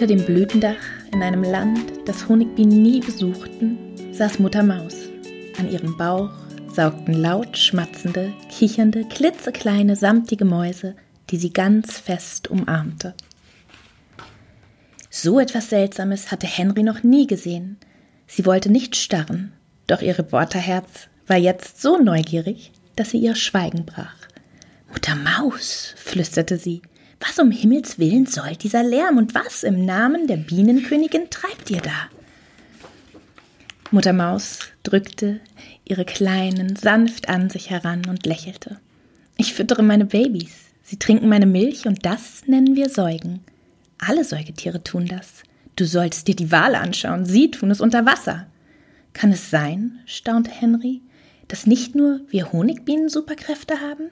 Unter dem Blütendach in einem Land, das Honigbienen nie besuchten, saß Mutter Maus. An ihrem Bauch saugten laut schmatzende, kichernde, klitzekleine, samtige Mäuse, die sie ganz fest umarmte. So etwas Seltsames hatte Henry noch nie gesehen. Sie wollte nicht starren, doch ihr Reporterherz war jetzt so neugierig, dass sie ihr Schweigen brach. Mutter Maus, flüsterte sie, was um Himmels willen soll dieser Lärm und was im Namen der Bienenkönigin treibt ihr da? Mutter Maus drückte ihre Kleinen sanft an sich heran und lächelte. Ich füttere meine Babys. Sie trinken meine Milch und das nennen wir Säugen. Alle Säugetiere tun das. Du sollst dir die Wale anschauen. Sie tun es unter Wasser. Kann es sein, staunte Henry, dass nicht nur wir Honigbienen Superkräfte haben?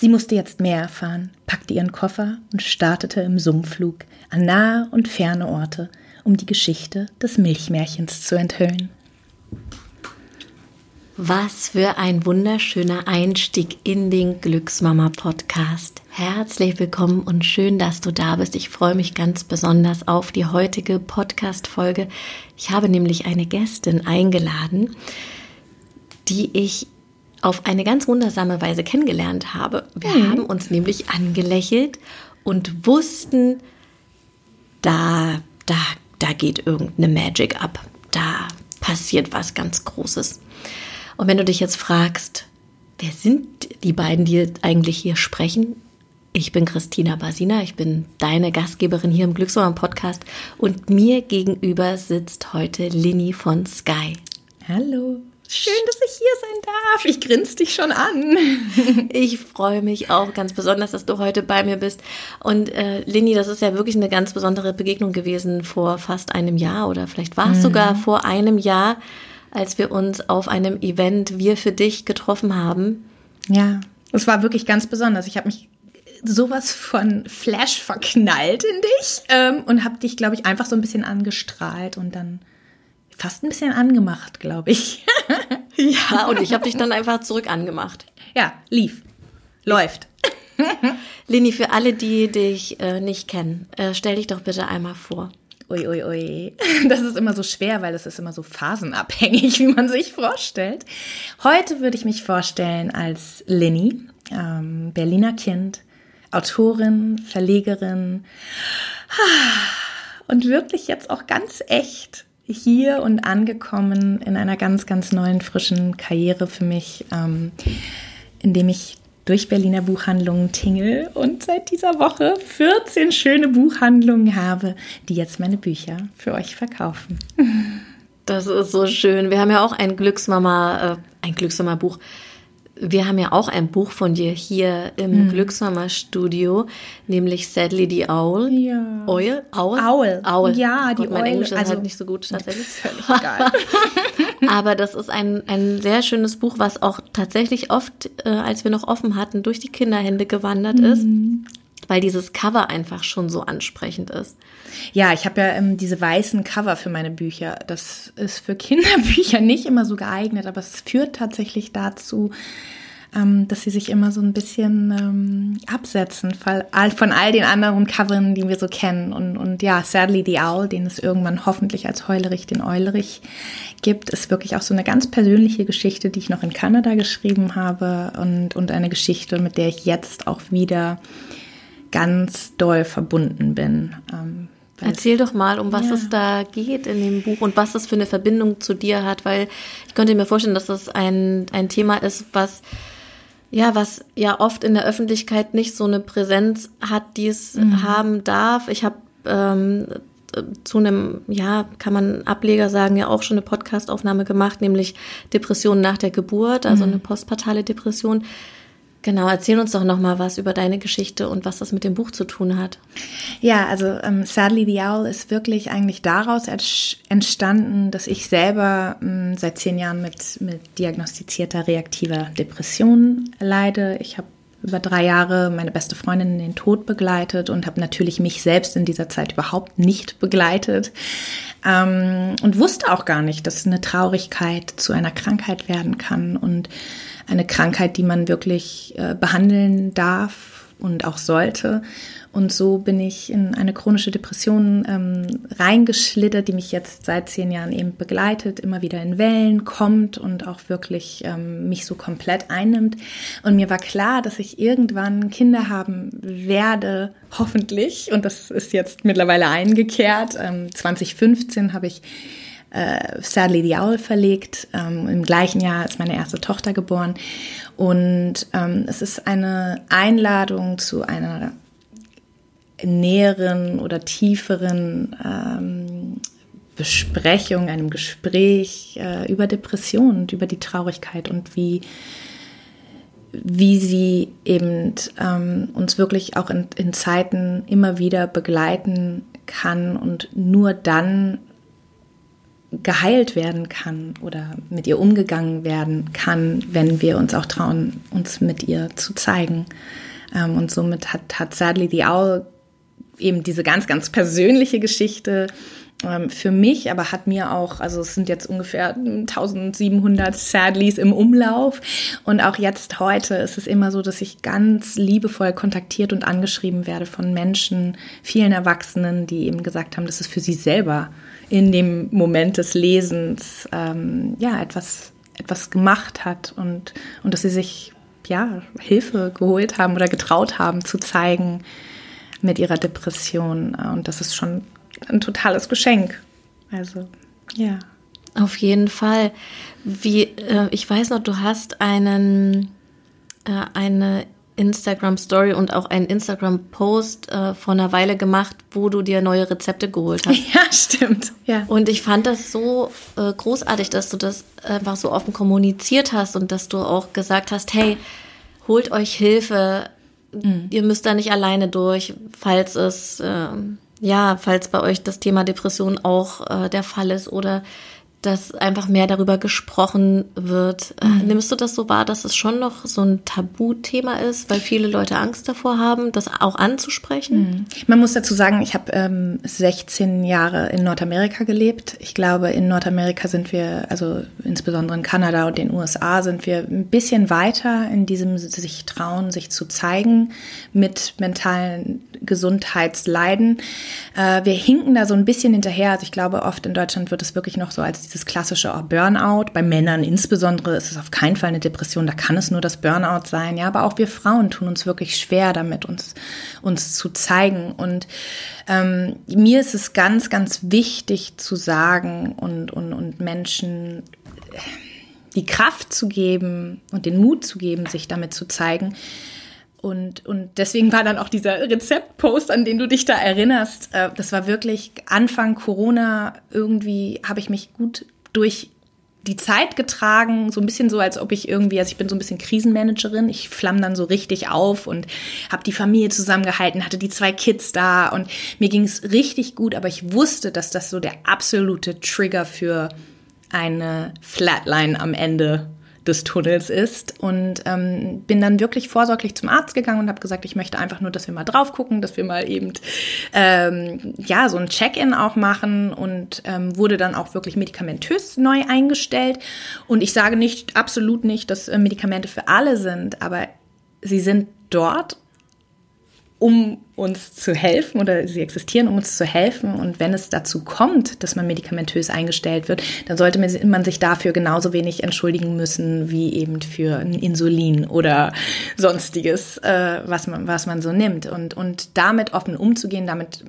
Sie musste jetzt mehr erfahren, packte ihren Koffer und startete im Summflug an nahe und ferne Orte, um die Geschichte des Milchmärchens zu enthüllen. Was für ein wunderschöner Einstieg in den Glücksmama Podcast. Herzlich willkommen und schön, dass du da bist. Ich freue mich ganz besonders auf die heutige Podcast Folge. Ich habe nämlich eine Gästin eingeladen, die ich auf eine ganz wundersame Weise kennengelernt habe. Wir mhm. haben uns nämlich angelächelt und wussten, da da da geht irgendeine Magic ab. Da passiert was ganz Großes. Und wenn du dich jetzt fragst, wer sind die beiden, die eigentlich hier sprechen? Ich bin Christina Basina, ich bin deine Gastgeberin hier im Glückswochen Podcast und mir gegenüber sitzt heute Lini von Sky. Hallo. Schön, dass ich hier sein darf. Ich grinse dich schon an. ich freue mich auch ganz besonders, dass du heute bei mir bist. Und äh, Lini, das ist ja wirklich eine ganz besondere Begegnung gewesen vor fast einem Jahr oder vielleicht war es mhm. sogar vor einem Jahr als wir uns auf einem Event Wir für dich getroffen haben. Ja, es war wirklich ganz besonders. Ich habe mich sowas von Flash verknallt in dich ähm, und habe dich, glaube ich, einfach so ein bisschen angestrahlt und dann fast ein bisschen angemacht, glaube ich. ja, und ich habe dich dann einfach zurück angemacht. Ja, lief. Läuft. Lini, für alle, die dich äh, nicht kennen, äh, stell dich doch bitte einmal vor. Ui, ui, ui. Das ist immer so schwer, weil es ist immer so phasenabhängig, wie man sich vorstellt. Heute würde ich mich vorstellen als Linny, ähm, Berliner Kind, Autorin, Verlegerin und wirklich jetzt auch ganz echt hier und angekommen in einer ganz, ganz neuen, frischen Karriere für mich, ähm, indem ich durch Berliner Buchhandlungen tingel und seit dieser Woche 14 schöne Buchhandlungen habe, die jetzt meine Bücher für euch verkaufen. Das ist so schön. Wir haben ja auch ein Glücksmama, äh, ein Glücksmama-Buch wir haben ja auch ein Buch von dir hier im mhm. Glücksmama-Studio, nämlich Sadly the Owl. Ja. Owl? Owl? Owl. Owl. Ja, die Gott, mein Owl. Englisch ist also, halt nicht so gut tatsächlich. Völlig egal. Aber das ist ein, ein sehr schönes Buch, was auch tatsächlich oft, äh, als wir noch offen hatten, durch die Kinderhände gewandert mhm. ist weil dieses Cover einfach schon so ansprechend ist. Ja, ich habe ja ähm, diese weißen Cover für meine Bücher. Das ist für Kinderbücher nicht immer so geeignet, aber es führt tatsächlich dazu, ähm, dass sie sich immer so ein bisschen ähm, absetzen von all, den anderen Covern, die wir so kennen. Und, und ja, Sadly the Owl, den es irgendwann hoffentlich als Heulerich den Eulerich gibt, ist wirklich auch so eine ganz persönliche Geschichte, die ich noch in Kanada geschrieben habe und, und eine Geschichte, mit der ich jetzt auch wieder ganz doll verbunden bin. Ähm, Erzähl doch mal, um was ja. es da geht in dem Buch und was das für eine Verbindung zu dir hat, weil ich könnte mir vorstellen, dass das ein, ein Thema ist, was ja, was ja oft in der Öffentlichkeit nicht so eine Präsenz hat, die es mhm. haben darf. Ich habe ähm, zu einem, ja, kann man Ableger sagen, ja auch schon eine Podcastaufnahme gemacht, nämlich Depression nach der Geburt, also mhm. eine postpartale Depression. Genau, erzähl uns doch noch mal was über deine Geschichte und was das mit dem Buch zu tun hat. Ja, also ähm, Sadly the Owl ist wirklich eigentlich daraus entstanden, dass ich selber ähm, seit zehn Jahren mit, mit diagnostizierter reaktiver Depression leide. Ich habe über drei Jahre meine beste Freundin in den Tod begleitet und habe natürlich mich selbst in dieser Zeit überhaupt nicht begleitet ähm, und wusste auch gar nicht, dass eine Traurigkeit zu einer Krankheit werden kann und eine Krankheit, die man wirklich äh, behandeln darf, und auch sollte. Und so bin ich in eine chronische Depression ähm, reingeschlittert, die mich jetzt seit zehn Jahren eben begleitet, immer wieder in Wellen kommt und auch wirklich ähm, mich so komplett einnimmt. Und mir war klar, dass ich irgendwann Kinder haben werde, hoffentlich. Und das ist jetzt mittlerweile eingekehrt. Ähm, 2015 habe ich äh, Sadly the Owl verlegt. Ähm, Im gleichen Jahr ist meine erste Tochter geboren. Und ähm, es ist eine Einladung zu einer näheren oder tieferen ähm, Besprechung, einem Gespräch äh, über Depressionen und über die Traurigkeit und wie, wie sie eben ähm, uns wirklich auch in, in Zeiten immer wieder begleiten kann und nur dann geheilt werden kann oder mit ihr umgegangen werden kann, wenn wir uns auch trauen, uns mit ihr zu zeigen. Ähm, und somit hat, hat Sadly the Owl eben diese ganz, ganz persönliche Geschichte ähm, für mich, aber hat mir auch, also es sind jetzt ungefähr 1700 Sadlies im Umlauf und auch jetzt heute ist es immer so, dass ich ganz liebevoll kontaktiert und angeschrieben werde von Menschen, vielen Erwachsenen, die eben gesagt haben, dass es für sie selber in dem Moment des Lesens ähm, ja etwas etwas gemacht hat und und dass sie sich ja Hilfe geholt haben oder getraut haben zu zeigen mit ihrer Depression und das ist schon ein totales Geschenk. Also ja. Auf jeden Fall. Wie äh, ich weiß noch, du hast einen äh, eine Instagram Story und auch einen Instagram Post äh, vor einer Weile gemacht, wo du dir neue Rezepte geholt hast. Ja, stimmt. Ja. Und ich fand das so äh, großartig, dass du das einfach so offen kommuniziert hast und dass du auch gesagt hast, hey, holt euch Hilfe. Mhm. Ihr müsst da nicht alleine durch, falls es äh, ja, falls bei euch das Thema Depression auch äh, der Fall ist oder dass einfach mehr darüber gesprochen wird. Äh, mhm. Nimmst du das so wahr, dass es schon noch so ein Tabuthema ist, weil viele Leute Angst davor haben, das auch anzusprechen? Mhm. Man muss dazu sagen, ich habe ähm, 16 Jahre in Nordamerika gelebt. Ich glaube, in Nordamerika sind wir, also insbesondere in Kanada und den USA, sind wir ein bisschen weiter in diesem sich trauen, sich zu zeigen mit mentalen Gesundheitsleiden. Äh, wir hinken da so ein bisschen hinterher. Also ich glaube, oft in Deutschland wird es wirklich noch so als dieses klassische Burnout. Bei Männern insbesondere ist es auf keinen Fall eine Depression, da kann es nur das Burnout sein. Ja, aber auch wir Frauen tun uns wirklich schwer damit, uns, uns zu zeigen. Und ähm, mir ist es ganz, ganz wichtig zu sagen und, und, und Menschen die Kraft zu geben und den Mut zu geben, sich damit zu zeigen, und, und deswegen war dann auch dieser Rezeptpost, an den du dich da erinnerst, äh, das war wirklich Anfang Corona. Irgendwie habe ich mich gut durch die Zeit getragen, so ein bisschen so, als ob ich irgendwie, also ich bin so ein bisschen Krisenmanagerin, ich flamme dann so richtig auf und habe die Familie zusammengehalten, hatte die zwei Kids da und mir ging es richtig gut, aber ich wusste, dass das so der absolute Trigger für eine Flatline am Ende des Tunnels ist. Und ähm, bin dann wirklich vorsorglich zum Arzt gegangen und habe gesagt, ich möchte einfach nur, dass wir mal drauf gucken, dass wir mal eben ähm, ja so ein Check-in auch machen und ähm, wurde dann auch wirklich medikamentös neu eingestellt. Und ich sage nicht absolut nicht, dass äh, Medikamente für alle sind, aber sie sind dort um uns zu helfen oder sie existieren, um uns zu helfen. Und wenn es dazu kommt, dass man medikamentös eingestellt wird, dann sollte man sich dafür genauso wenig entschuldigen müssen wie eben für ein Insulin oder sonstiges, äh, was, man, was man so nimmt. Und, und damit offen umzugehen, damit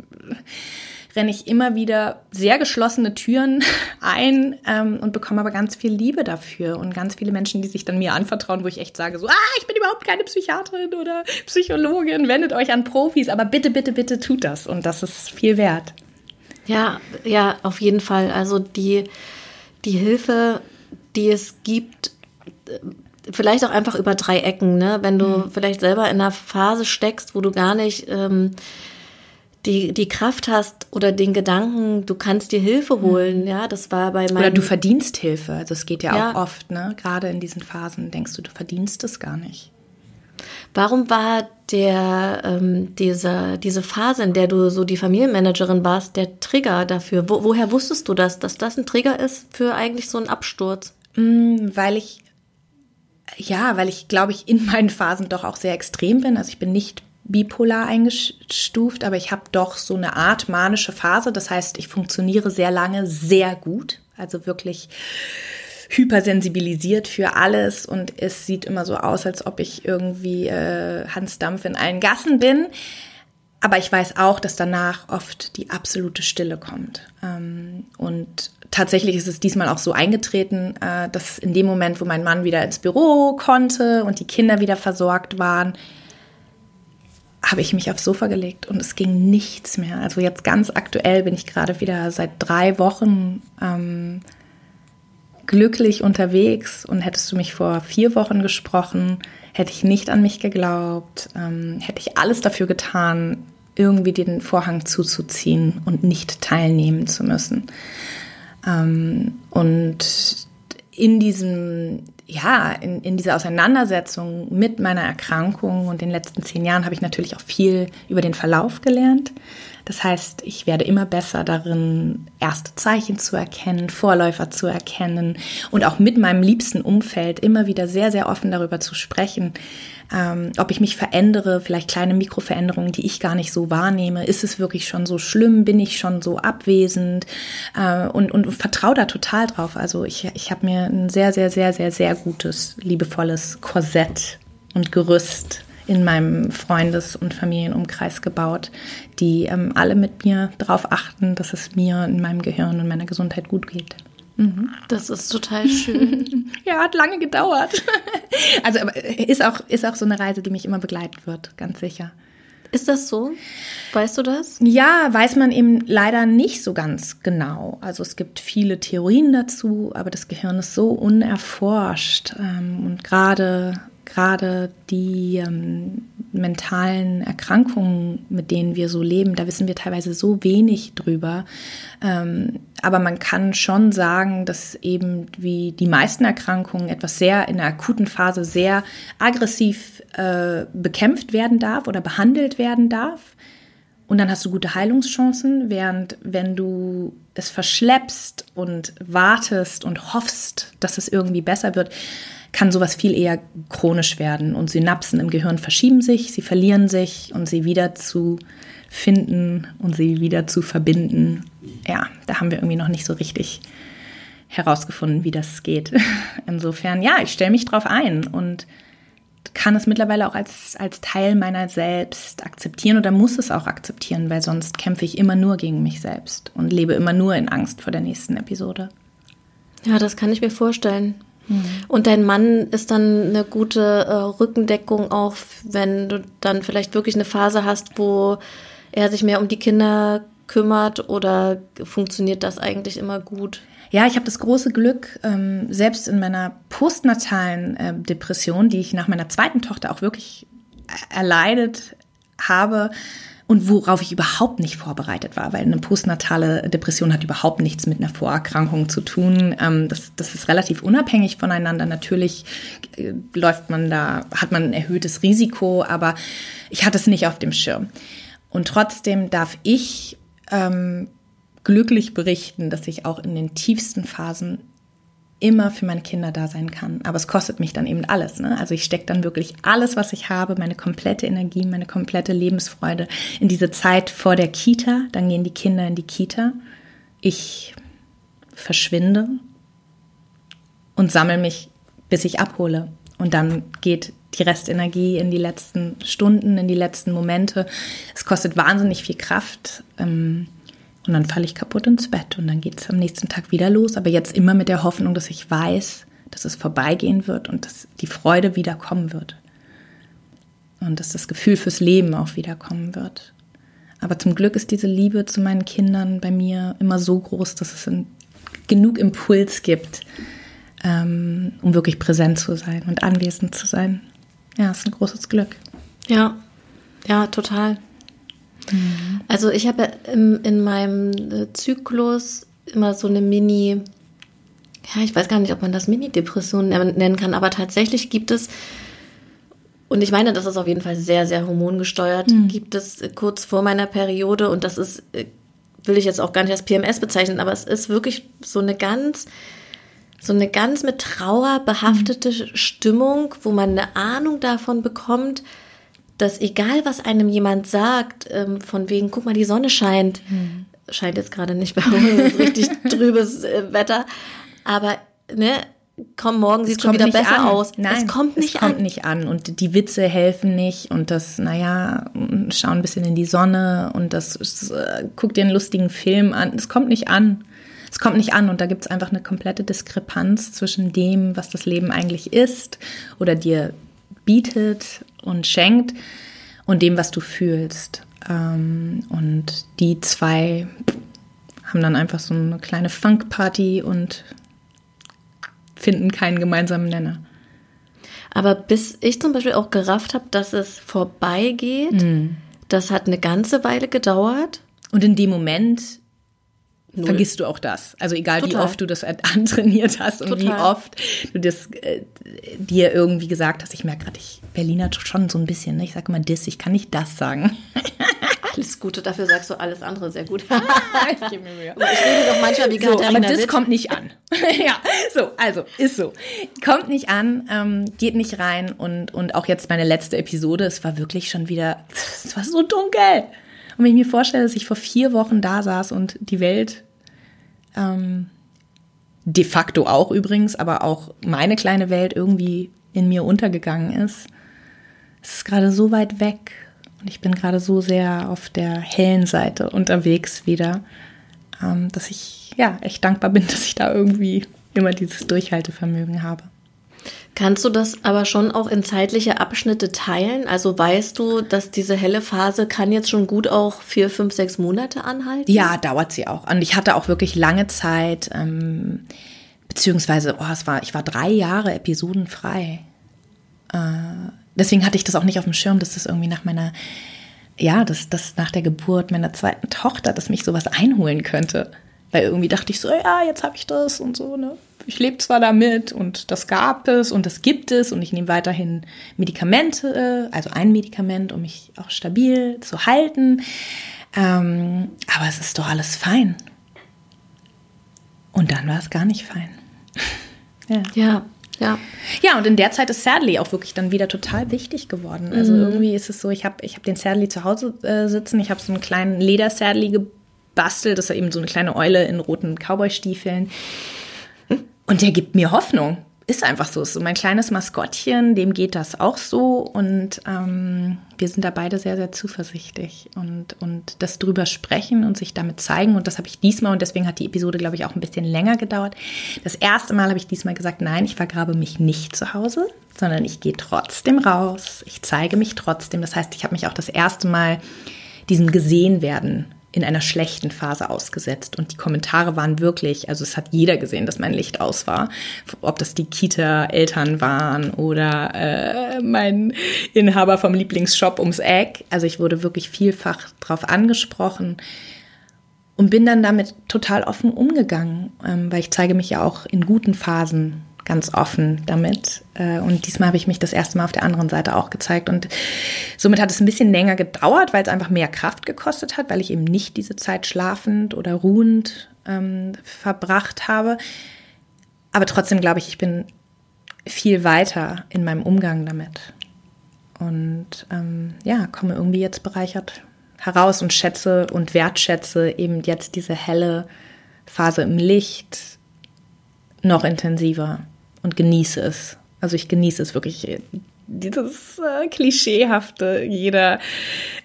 renne ich immer wieder sehr geschlossene Türen ein ähm, und bekomme aber ganz viel Liebe dafür und ganz viele Menschen, die sich dann mir anvertrauen, wo ich echt sage, so, ah, ich bin überhaupt keine Psychiaterin oder Psychologin, wendet euch an Profis, aber bitte, bitte, bitte tut das und das ist viel wert. Ja, ja, auf jeden Fall. Also die, die Hilfe, die es gibt, äh, vielleicht auch einfach über drei Ecken, ne? Wenn du mhm. vielleicht selber in einer Phase steckst, wo du gar nicht ähm, die, die Kraft hast oder den Gedanken, du kannst dir Hilfe hm. holen, ja, das war bei meinem... Oder du verdienst Hilfe, also es geht ja, ja. auch oft, ne, gerade in diesen Phasen denkst du, du verdienst es gar nicht. Warum war der, ähm, diese, diese Phase, in der du so die Familienmanagerin warst, der Trigger dafür? Wo, woher wusstest du das, dass das ein Trigger ist für eigentlich so einen Absturz? Mm, weil ich, ja, weil ich glaube ich in meinen Phasen doch auch sehr extrem bin. Also ich bin nicht bipolar eingestuft, aber ich habe doch so eine Art manische Phase. Das heißt, ich funktioniere sehr lange sehr gut. Also wirklich hypersensibilisiert für alles und es sieht immer so aus, als ob ich irgendwie äh, Hans Dampf in allen Gassen bin. Aber ich weiß auch, dass danach oft die absolute Stille kommt. Ähm, und tatsächlich ist es diesmal auch so eingetreten, äh, dass in dem Moment, wo mein Mann wieder ins Büro konnte und die Kinder wieder versorgt waren, habe ich mich aufs Sofa gelegt und es ging nichts mehr. Also jetzt ganz aktuell bin ich gerade wieder seit drei Wochen ähm, glücklich unterwegs und hättest du mich vor vier Wochen gesprochen, hätte ich nicht an mich geglaubt, ähm, hätte ich alles dafür getan, irgendwie den Vorhang zuzuziehen und nicht teilnehmen zu müssen. Ähm, und in diesem, ja, in, in dieser Auseinandersetzung mit meiner Erkrankung und den letzten zehn Jahren habe ich natürlich auch viel über den Verlauf gelernt. Das heißt, ich werde immer besser darin, erste Zeichen zu erkennen, Vorläufer zu erkennen und auch mit meinem liebsten Umfeld immer wieder sehr, sehr offen darüber zu sprechen, ähm, ob ich mich verändere, vielleicht kleine Mikroveränderungen, die ich gar nicht so wahrnehme. Ist es wirklich schon so schlimm? Bin ich schon so abwesend? Äh, und, und vertraue da total drauf. Also ich, ich habe mir ein sehr, sehr, sehr, sehr, sehr gutes, liebevolles Korsett und Gerüst in meinem Freundes- und Familienumkreis gebaut, die ähm, alle mit mir darauf achten, dass es mir in meinem Gehirn und meiner Gesundheit gut geht. Mhm. Das ist total schön. ja, hat lange gedauert. also aber ist auch, ist auch so eine Reise, die mich immer begleiten wird, ganz sicher. Ist das so? Weißt du das? Ja, weiß man eben leider nicht so ganz genau. Also es gibt viele Theorien dazu, aber das Gehirn ist so unerforscht. Ähm, und gerade gerade die ähm, mentalen Erkrankungen, mit denen wir so leben, da wissen wir teilweise so wenig drüber. Ähm, aber man kann schon sagen, dass eben wie die meisten Erkrankungen etwas sehr in der akuten Phase sehr aggressiv äh, bekämpft werden darf oder behandelt werden darf. Und dann hast du gute Heilungschancen, während wenn du es verschleppst und wartest und hoffst, dass es irgendwie besser wird, kann sowas viel eher chronisch werden und Synapsen im Gehirn verschieben sich, sie verlieren sich und sie wieder zu finden und sie wieder zu verbinden. Ja, da haben wir irgendwie noch nicht so richtig herausgefunden, wie das geht. Insofern, ja, ich stelle mich drauf ein und kann es mittlerweile auch als, als Teil meiner selbst akzeptieren oder muss es auch akzeptieren, weil sonst kämpfe ich immer nur gegen mich selbst und lebe immer nur in Angst vor der nächsten Episode. Ja, das kann ich mir vorstellen. Mhm. Und dein Mann ist dann eine gute äh, Rückendeckung auch, wenn du dann vielleicht wirklich eine Phase hast, wo er sich mehr um die Kinder kümmert oder funktioniert das eigentlich immer gut? Ja, ich habe das große Glück, ähm, selbst in meiner postnatalen äh, Depression, die ich nach meiner zweiten Tochter auch wirklich erleidet habe, und worauf ich überhaupt nicht vorbereitet war, weil eine postnatale Depression hat überhaupt nichts mit einer Vorerkrankung zu tun. Ähm, das, das ist relativ unabhängig voneinander. Natürlich äh, läuft man da, hat man ein erhöhtes Risiko, aber ich hatte es nicht auf dem Schirm. Und trotzdem darf ich ähm, glücklich berichten, dass ich auch in den tiefsten Phasen immer für meine Kinder da sein kann. Aber es kostet mich dann eben alles. Ne? Also ich stecke dann wirklich alles, was ich habe, meine komplette Energie, meine komplette Lebensfreude in diese Zeit vor der Kita. Dann gehen die Kinder in die Kita. Ich verschwinde und sammle mich, bis ich abhole. Und dann geht die Restenergie in die letzten Stunden, in die letzten Momente. Es kostet wahnsinnig viel Kraft. Ähm, und dann falle ich kaputt ins Bett und dann geht es am nächsten Tag wieder los. Aber jetzt immer mit der Hoffnung, dass ich weiß, dass es vorbeigehen wird und dass die Freude wiederkommen wird. Und dass das Gefühl fürs Leben auch wiederkommen wird. Aber zum Glück ist diese Liebe zu meinen Kindern bei mir immer so groß, dass es genug Impuls gibt, ähm, um wirklich präsent zu sein und anwesend zu sein. Ja, ist ein großes Glück. Ja, ja, total. Mhm. Also ich habe in meinem äh, Zyklus immer so eine Mini, ja, ich weiß gar nicht, ob man das Mini-Depression nennen kann, aber tatsächlich gibt es, und ich meine, das ist auf jeden Fall sehr, sehr hormongesteuert, mhm. gibt es kurz vor meiner Periode und das ist, äh, will ich jetzt auch gar nicht als PMS bezeichnen, aber es ist wirklich so eine ganz, so eine ganz mit Trauer behaftete. Stimmung, wo man eine Ahnung davon bekommt, dass egal was einem jemand sagt, ähm, von wegen, guck mal, die Sonne scheint, hm. scheint jetzt gerade nicht bei uns, es ist richtig trübes äh, Wetter, aber ne, komm, morgen sieht es schon wieder besser an. aus. Nein, es kommt nicht es an. kommt nicht an und die Witze helfen nicht und das, naja, schau ein bisschen in die Sonne und das, das äh, guck dir einen lustigen Film an. Es kommt nicht an. Es kommt nicht an und da gibt es einfach eine komplette Diskrepanz zwischen dem, was das Leben eigentlich ist oder dir bietet und schenkt und dem, was du fühlst. Ähm, und die zwei haben dann einfach so eine kleine Funkparty und finden keinen gemeinsamen Nenner. Aber bis ich zum Beispiel auch gerafft habe, dass es vorbeigeht, mm. das hat eine ganze Weile gedauert. Und in dem Moment Null. vergisst du auch das. Also egal Total. wie oft du das antrainiert hast und Total. wie oft du das äh, dir irgendwie gesagt hast. Ich merke gerade, ich Berliner schon so ein bisschen. Ne? Ich sage immer das, ich kann nicht das sagen. Alles Gute, dafür sagst du alles andere sehr gut. ich gebe mir Mühe. ich rede doch manchmal wie so, Aber das Witt. kommt nicht an. ja, so, also, ist so. Kommt nicht an, ähm, geht nicht rein und, und auch jetzt meine letzte Episode, es war wirklich schon wieder, es war so dunkel. Und wenn ich mir vorstelle, dass ich vor vier Wochen da saß und die Welt ähm, de facto auch übrigens, aber auch meine kleine Welt irgendwie in mir untergegangen ist, es ist gerade so weit weg und ich bin gerade so sehr auf der hellen Seite unterwegs wieder, ähm, dass ich ja echt dankbar bin, dass ich da irgendwie immer dieses Durchhaltevermögen habe. Kannst du das aber schon auch in zeitliche Abschnitte teilen? Also weißt du, dass diese helle Phase kann jetzt schon gut auch vier, fünf, sechs Monate anhalten? Ja, dauert sie auch. Und ich hatte auch wirklich lange Zeit, ähm, beziehungsweise, oh, es war, ich war drei Jahre episodenfrei. Äh, deswegen hatte ich das auch nicht auf dem Schirm, dass das irgendwie nach meiner, ja, dass das nach der Geburt meiner zweiten Tochter, dass mich sowas einholen könnte. Weil irgendwie dachte ich so, ja, jetzt habe ich das und so, ne? ich lebe zwar damit und das gab es und das gibt es und ich nehme weiterhin Medikamente, also ein Medikament, um mich auch stabil zu halten. Ähm, aber es ist doch alles fein. Und dann war es gar nicht fein. ja. ja. Ja. ja, und in der Zeit ist Sadly auch wirklich dann wieder total wichtig geworden. Also mhm. irgendwie ist es so, ich habe ich hab den Sadly zu Hause äh, sitzen, ich habe so einen kleinen Leder-Sadly gebastelt, das ist eben so eine kleine Eule in roten Cowboy-Stiefeln. Und der gibt mir Hoffnung. Ist einfach so. Ist so mein kleines Maskottchen, dem geht das auch so. Und ähm, wir sind da beide sehr, sehr zuversichtlich. Und, und das drüber sprechen und sich damit zeigen. Und das habe ich diesmal, und deswegen hat die Episode, glaube ich, auch ein bisschen länger gedauert. Das erste Mal habe ich diesmal gesagt, nein, ich vergrabe mich nicht zu Hause, sondern ich gehe trotzdem raus. Ich zeige mich trotzdem. Das heißt, ich habe mich auch das erste Mal diesem Gesehenwerden in einer schlechten Phase ausgesetzt. Und die Kommentare waren wirklich, also es hat jeder gesehen, dass mein Licht aus war. Ob das die Kita-Eltern waren oder äh, mein Inhaber vom Lieblingsshop ums Eck. Also ich wurde wirklich vielfach drauf angesprochen und bin dann damit total offen umgegangen, ähm, weil ich zeige mich ja auch in guten Phasen ganz offen damit. Äh, und diesmal habe ich mich das erste Mal auf der anderen Seite auch gezeigt. Und somit hat es ein bisschen länger gedauert, weil es einfach mehr Kraft gekostet hat, weil ich eben nicht diese Zeit schlafend oder ruhend ähm, verbracht habe. Aber trotzdem glaube ich, ich bin viel weiter in meinem Umgang damit. Und ähm, ja, komme irgendwie jetzt bereichert heraus und schätze und wertschätze eben jetzt diese helle Phase im Licht noch intensiver und genieße es. Also ich genieße es wirklich. Dieses äh, klischeehafte, jeder,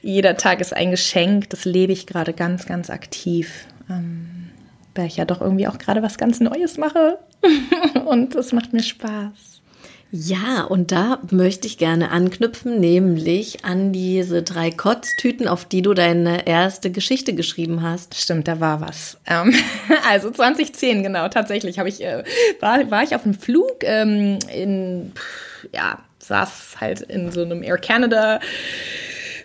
jeder Tag ist ein Geschenk, das lebe ich gerade ganz, ganz aktiv. Ähm, weil ich ja doch irgendwie auch gerade was ganz Neues mache. und es macht mir Spaß. Ja, und da möchte ich gerne anknüpfen, nämlich an diese drei Kotztüten, auf die du deine erste Geschichte geschrieben hast. Stimmt, da war was. Ähm, also 2010, genau, tatsächlich habe ich, äh, war, war ich auf einem Flug ähm, in, ja, saß halt in so einem Air Canada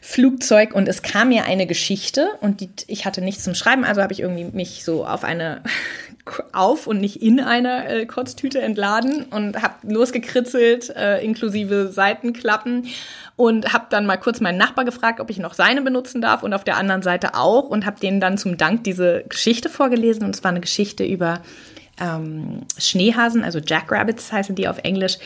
Flugzeug und es kam mir eine Geschichte und die, ich hatte nichts zum Schreiben, also habe ich irgendwie mich so auf eine auf und nicht in einer äh, Kotztüte entladen und habe losgekritzelt, äh, inklusive Seitenklappen und habe dann mal kurz meinen Nachbar gefragt, ob ich noch seine benutzen darf und auf der anderen Seite auch und habe denen dann zum Dank diese Geschichte vorgelesen und es war eine Geschichte über ähm, Schneehasen, also Jackrabbits heißen die auf Englisch,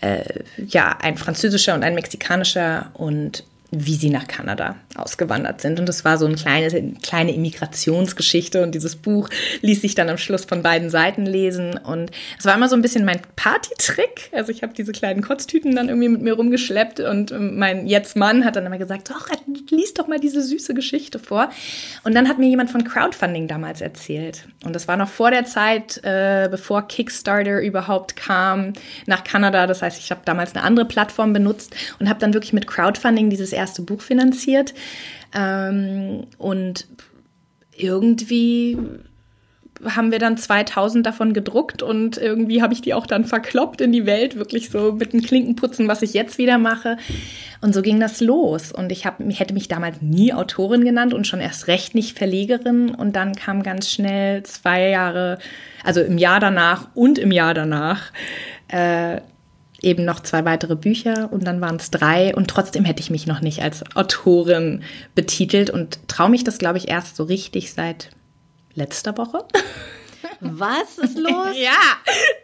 äh, ja, ein französischer und ein mexikanischer und wie sie nach Kanada ausgewandert sind. Und das war so eine kleine, kleine Immigrationsgeschichte. Und dieses Buch ließ sich dann am Schluss von beiden Seiten lesen. Und es war immer so ein bisschen mein Partytrick. Also ich habe diese kleinen Kotztüten dann irgendwie mit mir rumgeschleppt. Und mein Jetzt-Mann hat dann immer gesagt, doch, lies doch mal diese süße Geschichte vor. Und dann hat mir jemand von Crowdfunding damals erzählt. Und das war noch vor der Zeit, äh, bevor Kickstarter überhaupt kam nach Kanada. Das heißt, ich habe damals eine andere Plattform benutzt und habe dann wirklich mit Crowdfunding dieses erste Buch finanziert. Ähm, und irgendwie haben wir dann 2000 davon gedruckt und irgendwie habe ich die auch dann verkloppt in die Welt, wirklich so mit dem Klinkenputzen, was ich jetzt wieder mache. Und so ging das los. Und ich hab, hätte mich damals nie Autorin genannt und schon erst recht nicht Verlegerin. Und dann kam ganz schnell zwei Jahre, also im Jahr danach und im Jahr danach, äh, eben noch zwei weitere Bücher und dann waren es drei und trotzdem hätte ich mich noch nicht als Autorin betitelt und traue mich das, glaube ich, erst so richtig seit letzter Woche. Was ist los? ja,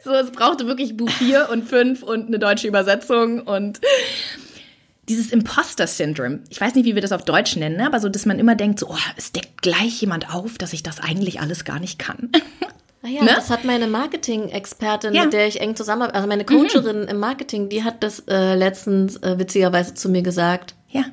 so es brauchte wirklich Buch 4 und 5 und eine deutsche Übersetzung und dieses Imposter-Syndrom. Ich weiß nicht, wie wir das auf Deutsch nennen, ne? aber so, dass man immer denkt, so, oh, es deckt gleich jemand auf, dass ich das eigentlich alles gar nicht kann. Ah ja, ne? das hat meine Marketing-Expertin, ja. mit der ich eng zusammenarbeite, also meine Coacherin mhm. im Marketing, die hat das äh, letztens äh, witzigerweise zu mir gesagt. Ja.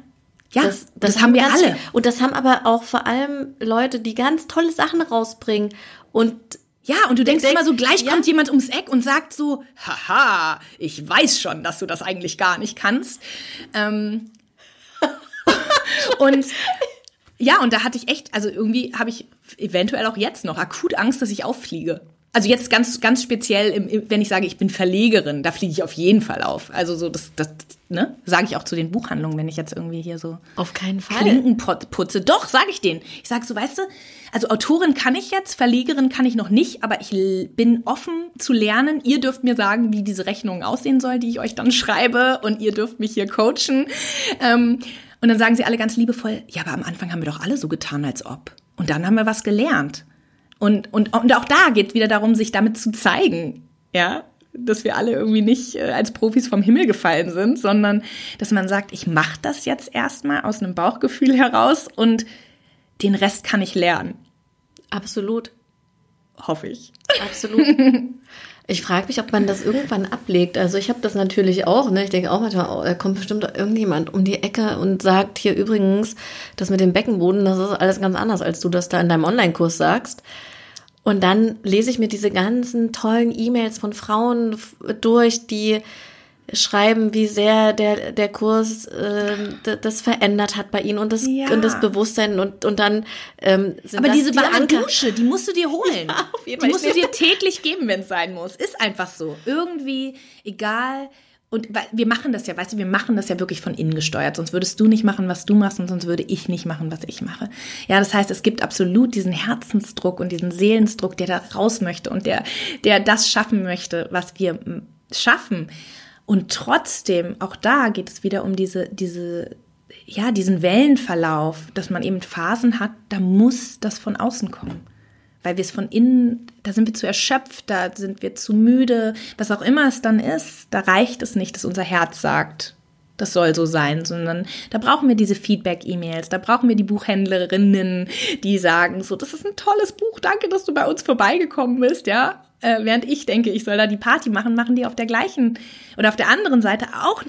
Ja, das, das, das haben wir alle. Und das haben aber auch vor allem Leute, die ganz tolle Sachen rausbringen. Und ja, und du denkst denk, immer so, gleich ja. kommt jemand ums Eck und sagt so, haha, ich weiß schon, dass du das eigentlich gar nicht kannst. Ähm, und ja, und da hatte ich echt, also irgendwie habe ich eventuell auch jetzt noch akut Angst, dass ich auffliege. Also jetzt ganz, ganz speziell, im, wenn ich sage, ich bin Verlegerin, da fliege ich auf jeden Fall auf. Also so, das, das ne, sage ich auch zu den Buchhandlungen, wenn ich jetzt irgendwie hier so auf keinen Fall Klinken putze. Doch, sage ich denen. Ich sage so, weißt du, also Autorin kann ich jetzt, Verlegerin kann ich noch nicht, aber ich bin offen zu lernen. Ihr dürft mir sagen, wie diese Rechnung aussehen soll, die ich euch dann schreibe, und ihr dürft mich hier coachen. Ähm, und dann sagen sie alle ganz liebevoll, ja, aber am Anfang haben wir doch alle so getan, als ob. Und dann haben wir was gelernt. Und, und, und auch da geht wieder darum, sich damit zu zeigen, ja, dass wir alle irgendwie nicht äh, als Profis vom Himmel gefallen sind, sondern dass man sagt, ich mache das jetzt erstmal aus einem Bauchgefühl heraus und den Rest kann ich lernen. Absolut. Hoffe ich. Absolut. Ich frage mich, ob man das irgendwann ablegt. Also ich habe das natürlich auch. Ne? Ich denke auch manchmal, oh, da kommt bestimmt irgendjemand um die Ecke und sagt hier übrigens, das mit dem Beckenboden, das ist alles ganz anders, als du das da in deinem Online-Kurs sagst. Und dann lese ich mir diese ganzen tollen E-Mails von Frauen durch, die schreiben, wie sehr der, der Kurs äh, das verändert hat bei ihnen und das, ja. und das Bewusstsein und, und dann ähm, sind Aber diese die warme Dusche, die musst du dir holen. Ja, auf jeden Fall. Die musst du dir täglich geben, wenn es sein muss. Ist einfach so. Irgendwie, egal. Und wir machen das ja, weißt du, wir machen das ja wirklich von innen gesteuert. Sonst würdest du nicht machen, was du machst und sonst würde ich nicht machen, was ich mache. Ja, das heißt, es gibt absolut diesen Herzensdruck und diesen Seelensdruck, der da raus möchte und der, der das schaffen möchte, was wir schaffen. Und trotzdem, auch da geht es wieder um diese, diese, ja, diesen Wellenverlauf, dass man eben Phasen hat, da muss das von außen kommen. Weil wir es von innen, da sind wir zu erschöpft, da sind wir zu müde, was auch immer es dann ist, da reicht es nicht, dass unser Herz sagt, das soll so sein, sondern da brauchen wir diese Feedback-E-Mails, da brauchen wir die Buchhändlerinnen, die sagen, so, das ist ein tolles Buch, danke, dass du bei uns vorbeigekommen bist, ja. Äh, während ich denke, ich soll da die Party machen, machen die auf der gleichen oder auf der anderen Seite auch,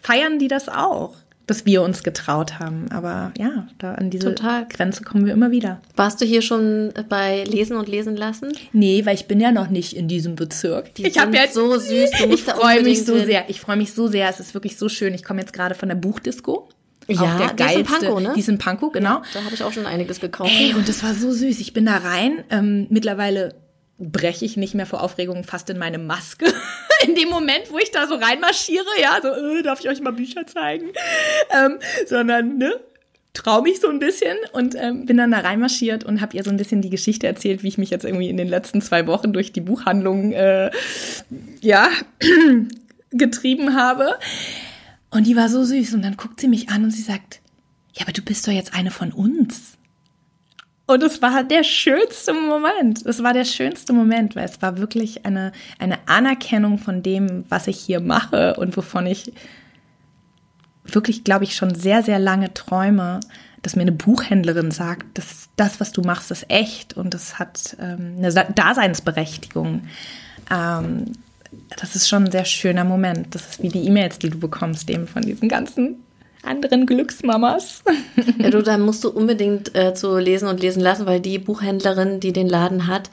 feiern die das auch, dass wir uns getraut haben. Aber ja, da an diese Total. Grenze kommen wir immer wieder. Warst du hier schon bei Lesen und Lesen lassen? Nee, weil ich bin ja noch nicht in diesem Bezirk. Die ich habe jetzt so süß. Du musst ich freue mich so hin. sehr. Ich freue mich so sehr. Es ist wirklich so schön. Ich komme jetzt gerade von der Buchdisco. Ja, der die ist in Pankow, ne? Die ist in Pankow, genau. Ja, da habe ich auch schon einiges gekauft. Ey, und das war so süß. Ich bin da rein. Ähm, mittlerweile breche ich nicht mehr vor Aufregung fast in meine Maske. in dem Moment, wo ich da so reinmarschiere, ja, so, äh, darf ich euch mal Bücher zeigen? Ähm, sondern, ne, traue mich so ein bisschen und ähm, bin dann da reinmarschiert und habe ihr so ein bisschen die Geschichte erzählt, wie ich mich jetzt irgendwie in den letzten zwei Wochen durch die Buchhandlung, äh, ja, getrieben habe. Und die war so süß und dann guckt sie mich an und sie sagt, ja, aber du bist doch jetzt eine von uns. Und es war der schönste Moment. Es war der schönste Moment, weil es war wirklich eine, eine Anerkennung von dem, was ich hier mache und wovon ich wirklich, glaube ich, schon sehr, sehr lange träume, dass mir eine Buchhändlerin sagt, dass das, was du machst, ist echt und das hat ähm, eine Daseinsberechtigung. Ähm, das ist schon ein sehr schöner Moment. Das ist wie die E-Mails, die du bekommst, eben von diesen ganzen anderen Glücksmamas. Ja, du, da musst du unbedingt äh, zu lesen und lesen lassen, weil die Buchhändlerin, die den Laden hat,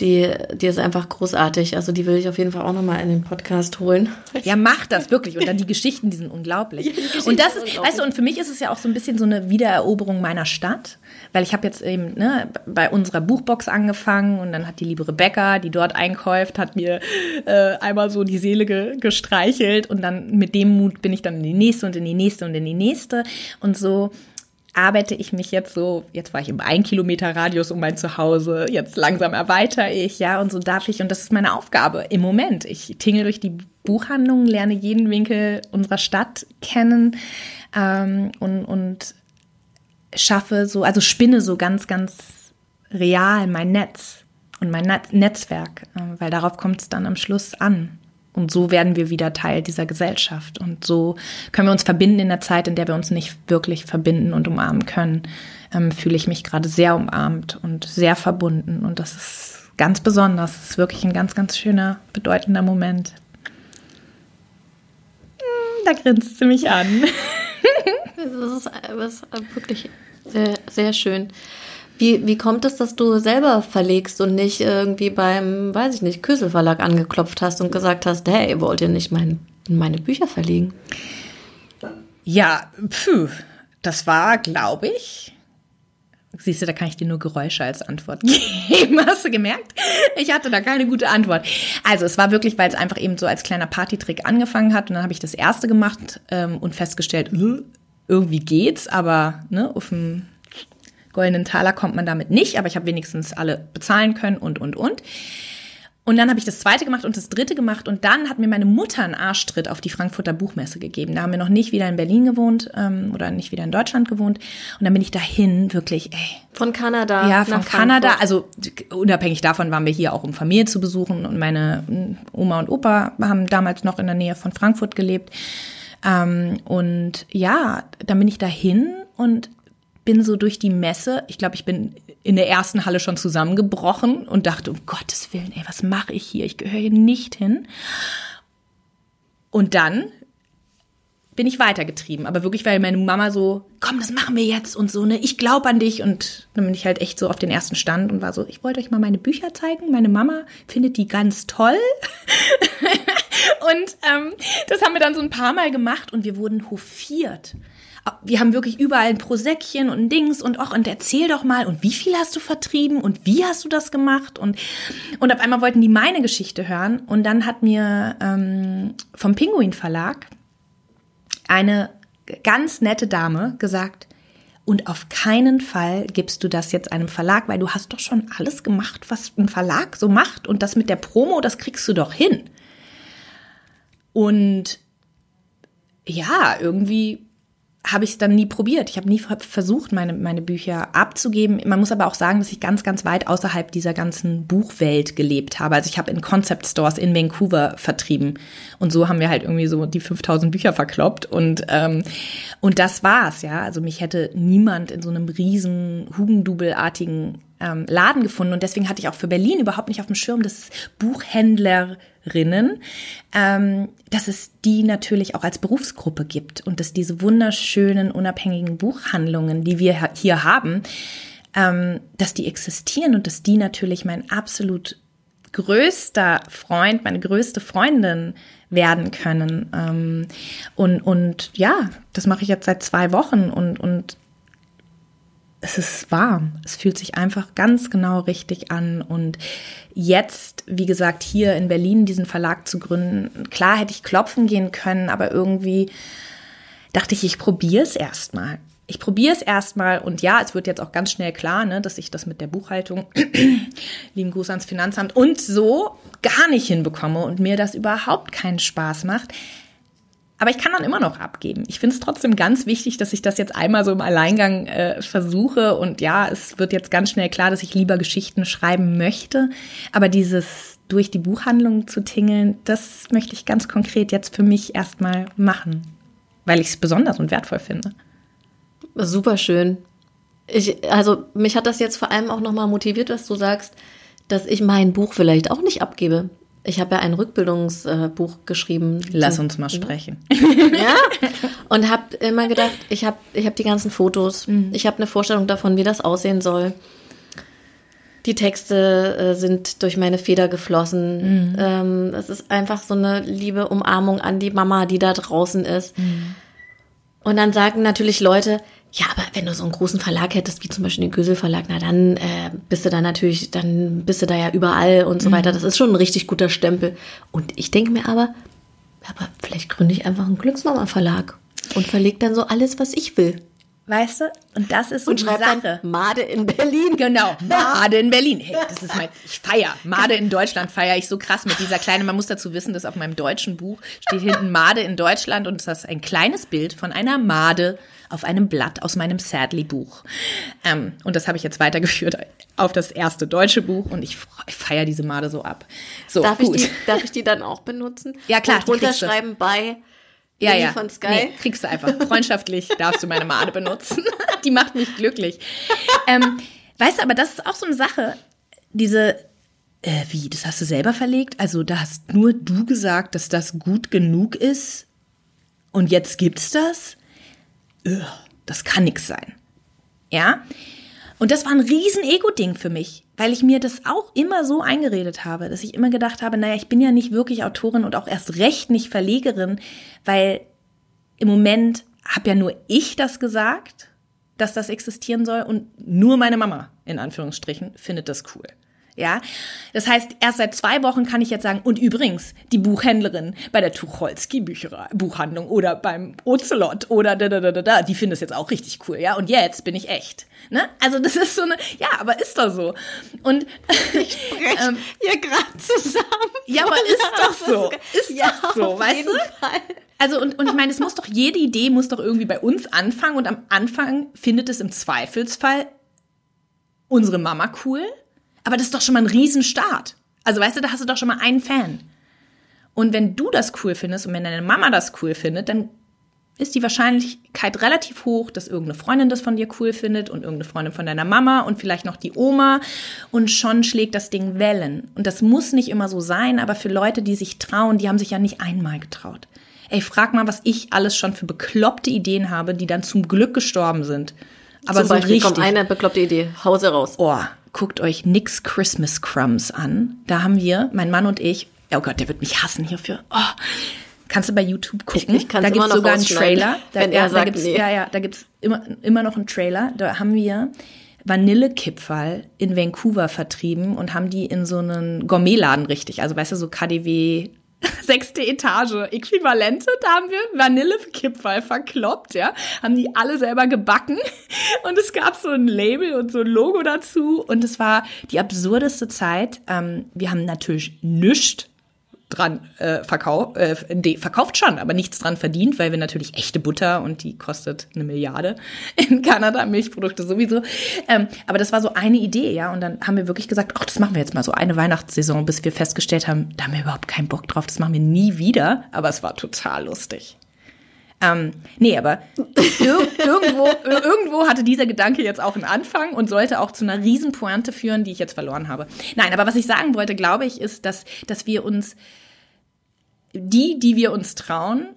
die, die ist einfach großartig. Also die will ich auf jeden Fall auch nochmal in den Podcast holen. Ja, mach das wirklich. Und dann die Geschichten, die sind unglaublich. Ja, die und das ist, weißt du, und für mich ist es ja auch so ein bisschen so eine Wiedereroberung meiner Stadt. Weil ich habe jetzt eben ne, bei unserer Buchbox angefangen und dann hat die liebe Rebecca, die dort einkäuft, hat mir äh, einmal so die Seele ge gestreichelt und dann mit dem Mut bin ich dann in die nächste und in die nächste und in die nächste. Und so arbeite ich mich jetzt so, jetzt war ich im ein Kilometer Radius um mein Zuhause, jetzt langsam erweitere ich, ja, und so darf ich, und das ist meine Aufgabe im Moment. Ich tingle durch die Buchhandlungen, lerne jeden Winkel unserer Stadt kennen ähm, und, und schaffe so, also spinne so ganz, ganz real mein Netz und mein Netzwerk, äh, weil darauf kommt es dann am Schluss an. Und so werden wir wieder Teil dieser Gesellschaft. Und so können wir uns verbinden in der Zeit, in der wir uns nicht wirklich verbinden und umarmen können. Ähm, fühle ich mich gerade sehr umarmt und sehr verbunden. Und das ist ganz besonders. Das ist wirklich ein ganz, ganz schöner, bedeutender Moment. Hm, da grinst sie mich an. das, ist, das ist wirklich sehr, sehr schön. Wie, wie kommt es, dass du selber verlegst und nicht irgendwie beim, weiß ich nicht, Kösel Verlag angeklopft hast und gesagt hast, hey, wollt ihr nicht mein, meine Bücher verlegen? Ja, pfuh, das war, glaube ich, Siehst du, da kann ich dir nur Geräusche als Antwort geben. Hast du gemerkt? Ich hatte da keine gute Antwort. Also es war wirklich, weil es einfach eben so als kleiner Partytrick angefangen hat. Und dann habe ich das erste gemacht ähm, und festgestellt, äh, irgendwie geht's, aber ne, auf dem goldenen Taler kommt man damit nicht, aber ich habe wenigstens alle bezahlen können und, und, und. Und dann habe ich das zweite gemacht und das dritte gemacht und dann hat mir meine Mutter einen Arschtritt auf die Frankfurter Buchmesse gegeben. Da haben wir noch nicht wieder in Berlin gewohnt ähm, oder nicht wieder in Deutschland gewohnt. Und dann bin ich dahin, wirklich, ey. Von Kanada. Ja, von Kanada. Also unabhängig davon waren wir hier auch, um Familie zu besuchen. Und meine Oma und Opa haben damals noch in der Nähe von Frankfurt gelebt. Ähm, und ja, dann bin ich dahin und bin so durch die Messe. Ich glaube, ich bin in der ersten Halle schon zusammengebrochen und dachte, um Gottes Willen, ey, was mache ich hier? Ich gehöre hier nicht hin. Und dann bin ich weitergetrieben. Aber wirklich, weil meine Mama so, komm, das machen wir jetzt und so, ne, ich glaube an dich. Und dann bin ich halt echt so auf den ersten Stand und war so, ich wollte euch mal meine Bücher zeigen. Meine Mama findet die ganz toll. und ähm, das haben wir dann so ein paar Mal gemacht und wir wurden hofiert wir haben wirklich überall ein Prosäckchen und ein Dings und auch und erzähl doch mal und wie viel hast du vertrieben und wie hast du das gemacht und und auf einmal wollten die meine Geschichte hören und dann hat mir ähm, vom Pinguin Verlag eine ganz nette Dame gesagt und auf keinen Fall gibst du das jetzt einem Verlag, weil du hast doch schon alles gemacht, was ein Verlag so macht und das mit der Promo, das kriegst du doch hin. Und ja, irgendwie habe ich es dann nie probiert. Ich habe nie versucht, meine, meine Bücher abzugeben. Man muss aber auch sagen, dass ich ganz, ganz weit außerhalb dieser ganzen Buchwelt gelebt habe. Also ich habe in Concept Stores in Vancouver vertrieben. Und so haben wir halt irgendwie so die 5000 Bücher verkloppt. Und, ähm, und das war's, ja. Also mich hätte niemand in so einem riesen, Hugendubelartigen ähm, Laden gefunden. Und deswegen hatte ich auch für Berlin überhaupt nicht auf dem Schirm, dass Buchhändler Rinnen, ähm, dass es die natürlich auch als Berufsgruppe gibt und dass diese wunderschönen unabhängigen Buchhandlungen, die wir hier haben, ähm, dass die existieren und dass die natürlich mein absolut größter Freund, meine größte Freundin werden können. Ähm, und, und ja, das mache ich jetzt seit zwei Wochen und, und es ist warm. Es fühlt sich einfach ganz genau richtig an. Und jetzt, wie gesagt, hier in Berlin diesen Verlag zu gründen, klar hätte ich klopfen gehen können, aber irgendwie dachte ich, ich probiere es erstmal. Ich probiere es erstmal und ja, es wird jetzt auch ganz schnell klar, ne, dass ich das mit der Buchhaltung, lieben Gruß ans Finanzamt und so gar nicht hinbekomme und mir das überhaupt keinen Spaß macht. Aber ich kann dann immer noch abgeben. Ich finde es trotzdem ganz wichtig, dass ich das jetzt einmal so im Alleingang äh, versuche. Und ja, es wird jetzt ganz schnell klar, dass ich lieber Geschichten schreiben möchte. Aber dieses durch die Buchhandlung zu tingeln, das möchte ich ganz konkret jetzt für mich erstmal machen, weil ich es besonders und wertvoll finde. Super schön. Ich, also mich hat das jetzt vor allem auch nochmal motiviert, was du sagst, dass ich mein Buch vielleicht auch nicht abgebe. Ich habe ja ein Rückbildungsbuch geschrieben. Lass uns mal sprechen. Ja. Und habe immer gedacht, ich habe ich hab die ganzen Fotos, mhm. ich habe eine Vorstellung davon, wie das aussehen soll. Die Texte äh, sind durch meine Feder geflossen. Mhm. Ähm, es ist einfach so eine liebe Umarmung an die Mama, die da draußen ist. Mhm. Und dann sagen natürlich Leute, ja, aber wenn du so einen großen Verlag hättest, wie zum Beispiel den Gösel Verlag, na dann äh, bist du da natürlich, dann bist du da ja überall und so mhm. weiter. Das ist schon ein richtig guter Stempel. Und ich denke mir aber, aber vielleicht gründe ich einfach einen Glücksmama Verlag und verlege dann so alles, was ich will. Weißt du? Und das ist so und die Sache. Made in Berlin. Genau, Made in Berlin. Hey, das ist mein, ich feier. Made in Deutschland feiere ich so krass mit dieser kleinen, man muss dazu wissen, dass auf meinem deutschen Buch steht hinten Made in Deutschland und das ist ein kleines Bild von einer Made auf einem Blatt aus meinem Sadly-Buch. Ähm, und das habe ich jetzt weitergeführt auf das erste deutsche Buch und ich, ich feiere diese Made so ab. So, darf, gut. Ich die, darf ich die dann auch benutzen? Ja, klar. Und runterschreiben bei ja, ja. von Sky. Nee, kriegst du einfach. Freundschaftlich darfst du meine Made benutzen. Die macht mich glücklich. Ähm, weißt du, aber das ist auch so eine Sache. Diese, äh, wie, das hast du selber verlegt? Also da hast nur du gesagt, dass das gut genug ist und jetzt gibt's das? Das kann nix sein. Ja? Und das war ein riesen Ego-Ding für mich, weil ich mir das auch immer so eingeredet habe, dass ich immer gedacht habe, naja, ich bin ja nicht wirklich Autorin und auch erst recht nicht Verlegerin, weil im Moment habe ja nur ich das gesagt, dass das existieren soll und nur meine Mama, in Anführungsstrichen, findet das cool. Ja, das heißt, erst seit zwei Wochen kann ich jetzt sagen, und übrigens, die Buchhändlerin bei der Tucholsky Bücherei, Buchhandlung oder beim Ocelot oder da, da, da, da, da, die findet es jetzt auch richtig cool, ja, und jetzt bin ich echt. Ne? Also das ist so eine, ja, aber ist doch so. Und ich ähm, hier gerade zusammen. Ja, aber ist doch so. Ist ja, doch so, weißt du? Fall. Also und, und ich meine, es muss doch, jede Idee muss doch irgendwie bei uns anfangen und am Anfang findet es im Zweifelsfall unsere Mama cool aber das ist doch schon mal ein Riesenstart. Also weißt du, da hast du doch schon mal einen Fan. Und wenn du das cool findest und wenn deine Mama das cool findet, dann ist die Wahrscheinlichkeit relativ hoch, dass irgendeine Freundin das von dir cool findet und irgendeine Freundin von deiner Mama und vielleicht noch die Oma und schon schlägt das Ding Wellen. Und das muss nicht immer so sein, aber für Leute, die sich trauen, die haben sich ja nicht einmal getraut. Ey, frag mal, was ich alles schon für bekloppte Ideen habe, die dann zum Glück gestorben sind. Aber Zum so Beispiel richtig. kommt eine bekloppte Idee, Hause raus. Oh, guckt euch Nix Christmas Crumbs an. Da haben wir, mein Mann und ich, oh Gott, der wird mich hassen hierfür. Oh, kannst du bei YouTube gucken? Ich, ich da gibt es sogar einen Trailer. Da, wenn er ja, sagt, da gibt's, nee. Ja, ja, da gibt es immer, immer noch einen Trailer. Da haben wir Vanillekipferl in Vancouver vertrieben und haben die in so einen Gourmetladen richtig, also weißt du, so KDW sechste Etage, Äquivalente, da haben wir Vanillekipferl verkloppt, ja, haben die alle selber gebacken. Und es gab so ein Label und so ein Logo dazu. Und es war die absurdeste Zeit. Ähm, wir haben natürlich nichts dran äh, verkauft, äh, nee, verkauft schon, aber nichts dran verdient, weil wir natürlich echte Butter und die kostet eine Milliarde in Kanada, Milchprodukte sowieso. Ähm, aber das war so eine Idee, ja. Und dann haben wir wirklich gesagt, ach, das machen wir jetzt mal so eine Weihnachtssaison, bis wir festgestellt haben, da haben wir überhaupt keinen Bock drauf, das machen wir nie wieder. Aber es war total lustig. Ähm, nee, aber ir irgendwo, irgendwo hatte dieser Gedanke jetzt auch einen Anfang und sollte auch zu einer Riesenpointe führen, die ich jetzt verloren habe. Nein, aber was ich sagen wollte, glaube ich, ist, dass, dass wir uns, die, die wir uns trauen,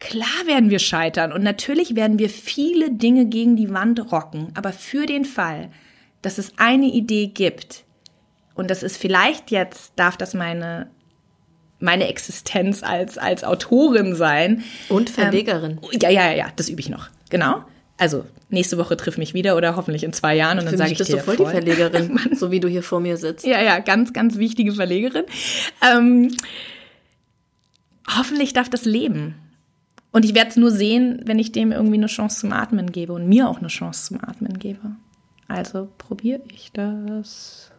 Klar werden wir scheitern und natürlich werden wir viele Dinge gegen die Wand rocken, aber für den Fall, dass es eine Idee gibt und das ist vielleicht jetzt, darf das meine meine Existenz als, als Autorin sein. Und Verlegerin. Ähm, ja, ja, ja, das übe ich noch. Genau. Also nächste Woche triff mich wieder oder hoffentlich in zwei Jahren und dann sage ich bist dir. Bist du voll, voll die Verlegerin, so wie du hier vor mir sitzt. Ja, ja, ganz, ganz wichtige Verlegerin. Ähm, hoffentlich darf das leben. Und ich werde es nur sehen, wenn ich dem irgendwie eine Chance zum Atmen gebe und mir auch eine Chance zum Atmen gebe. Also probiere ich das.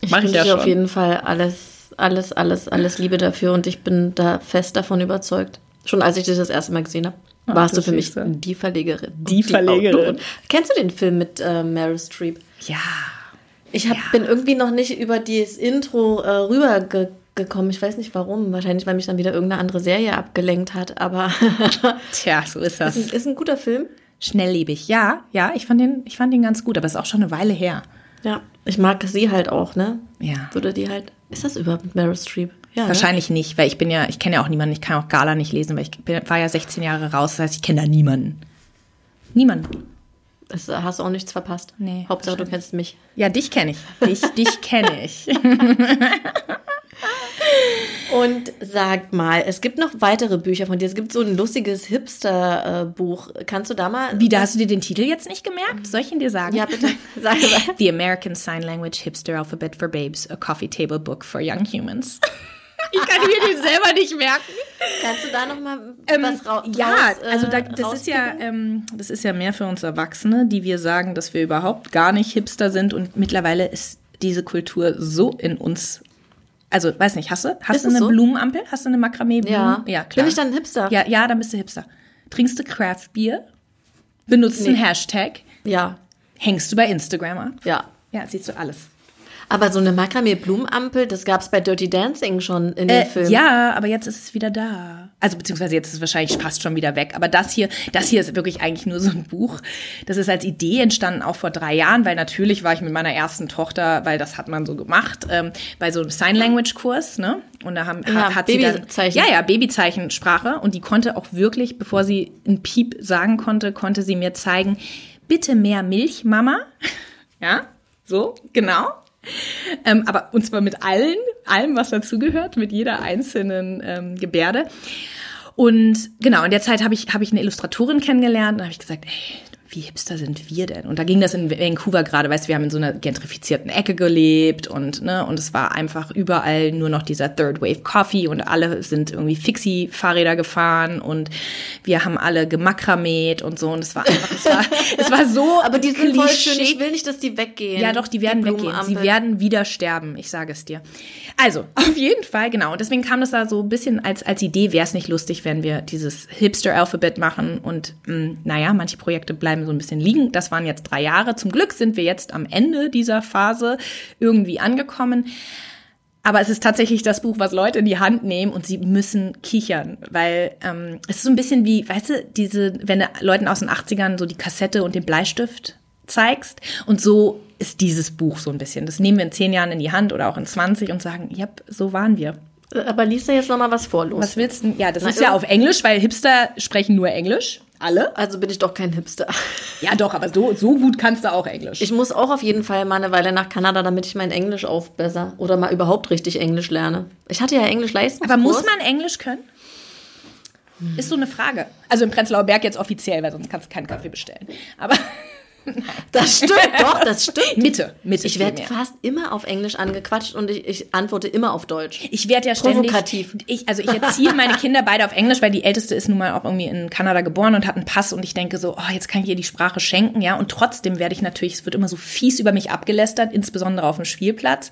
ich Mach ich ja schon. auf jeden Fall alles alles, alles, alles Liebe dafür und ich bin da fest davon überzeugt. Schon als ich dich das erste Mal gesehen habe, Ach, warst du du für mich die Verlegerin. Die Und Verlegerin. Autorin. Kennst du den Film mit äh, Meryl Streep? Ja. Ich hab, bin irgendwie noch nicht über dieses Intro äh, rübergekommen. Ich weiß nicht warum. Wahrscheinlich, weil mich dann wieder irgendeine andere Serie abgelenkt hat. Aber Tja, so ist ist, ein, das. ist ein guter Film. Schnelllebig. Ja, ja, ich fand den, ich fand den ganz gut, aber ist auch schon eine Weile her. Ja, ich mag sie halt auch, ne? Ja. Würde die halt. Ist das überhaupt mit Meryl Streep? Ja. Ne? Wahrscheinlich nicht, weil ich bin ja, ich kenne ja auch niemanden, ich kann auch Gala nicht lesen, weil ich bin, war ja 16 Jahre raus, das heißt, ich kenne da niemanden. Niemanden. Das hast du auch nichts verpasst. Nee, Hauptsache, du kennst mich. Ja, dich kenne ich. Dich, dich kenne ich. Und sag mal, es gibt noch weitere Bücher von dir. Es gibt so ein lustiges Hipster-Buch. Kannst du da mal. Wie, da hast du dir den Titel jetzt nicht gemerkt? Soll ich ihn dir sagen? Ja, bitte. Sag mal. The American Sign Language Hipster Alphabet for Babes, a coffee table book for young humans. Ich kann mir den selber nicht merken. Kannst du da noch mal Ähm, was ra ja, raus, also da, äh, das ist ja, ähm, das ist ja mehr für uns Erwachsene, die wir sagen, dass wir überhaupt gar nicht Hipster sind und mittlerweile ist diese Kultur so in uns. Also, weiß nicht, hast du? Hast Ist du eine so? Blumenampel? Hast du eine Makramee-Blumen? Ja. ja, klar. Bin ich dann ein Hipster? Ja, ja, dann bist du Hipster. Trinkst du Craft Beer? Benutzt einen Nee. Hashtag? Ja, Hängst du bei Instagram ab? ja. Ja, siehst du alles. Aber so eine Makramee-Blumenampel, das gab es bei Dirty Dancing schon in dem Äh, Film. ja, aber jetzt ist es wieder da. Also beziehungsweise jetzt ist es wahrscheinlich fast schon wieder weg. Aber das hier, das hier ist wirklich eigentlich nur so ein Buch. Das ist als Idee entstanden auch vor drei Jahren, weil natürlich war ich mit meiner ersten Tochter, weil das hat man so gemacht, ähm, bei so einem Sign Language Kurs, ne? Und da haben, Ja, hat, hat sie dann, Babyzeichen. ja, ja, Babyzeichensprache. Und die konnte auch wirklich, bevor sie ein Piep sagen konnte, konnte sie mir zeigen, bitte mehr Milch, Mama. Ja, so, genau. Ähm, aber und zwar mit allen, allem, was dazugehört, mit jeder einzelnen ähm, Gebärde. Und genau, in der Zeit habe ich, habe ich eine Illustratorin kennengelernt und habe ich gesagt, ey, wie hipster sind wir denn? Und da ging das in Vancouver gerade, weißt du, wir haben in so einer gentrifizierten Ecke gelebt und, ne, und es war einfach überall nur noch dieser Third Wave Coffee und alle sind irgendwie Fixie-Fahrräder gefahren und wir haben alle gemakramet und so und es war einfach, es war, es war so Aber die sind voll schön. Ich will nicht, dass die weggehen. ja, doch, die werden weggehen. Blumenampel. Sie werden wieder sterben, ich sage es dir. Also, auf jeden Fall, genau. Und deswegen kam das da so ein bisschen als, als Idee, wäre es nicht lustig, wenn wir dieses Hipster-Alphabet machen. Und mh, naja, manche Projekte bleiben so ein bisschen liegen. Das waren jetzt drei Jahre. Zum Glück sind wir jetzt am Ende dieser Phase irgendwie angekommen. Aber es ist tatsächlich das Buch, was Leute in die Hand nehmen und sie müssen kichern, weil ähm, es ist so ein bisschen wie, weißt du, diese, wenn du Leuten aus den 80ern so die Kassette und den Bleistift zeigst und so ist dieses Buch so ein bisschen. Das nehmen wir in zehn Jahren in die Hand oder auch in 20 und sagen, ja, so waren wir. Aber liest da jetzt noch mal was vor, los. Was willst du? Ja, das Na, ist ja auf Englisch, weil Hipster sprechen nur Englisch. Alle? Also bin ich doch kein Hipster. Ja, doch, aber so, so gut kannst du auch Englisch. Ich muss auch auf jeden Fall mal eine Weile nach Kanada, damit ich mein Englisch aufbessere oder mal überhaupt richtig Englisch lerne. Ich hatte ja Englisch Leistungskurs. Aber muss man Englisch können? Ist so eine Frage. Also im Prenzlauer Berg jetzt offiziell, weil sonst kannst du keinen Kaffee bestellen. Aber Das stimmt, doch, das stimmt. Mitte, Mitte. Ich werde fast immer auf Englisch angequatscht und ich, ich antworte immer auf Deutsch. Ich werde ja ständig. Provokativ. Ich, also ich erziehe meine Kinder beide auf Englisch, weil die älteste ist nun mal auch irgendwie in Kanada geboren und hat einen Pass und ich denke so, oh, jetzt kann ich ihr die Sprache schenken, ja. Und trotzdem werde ich natürlich, es wird immer so fies über mich abgelästert, insbesondere auf dem Spielplatz.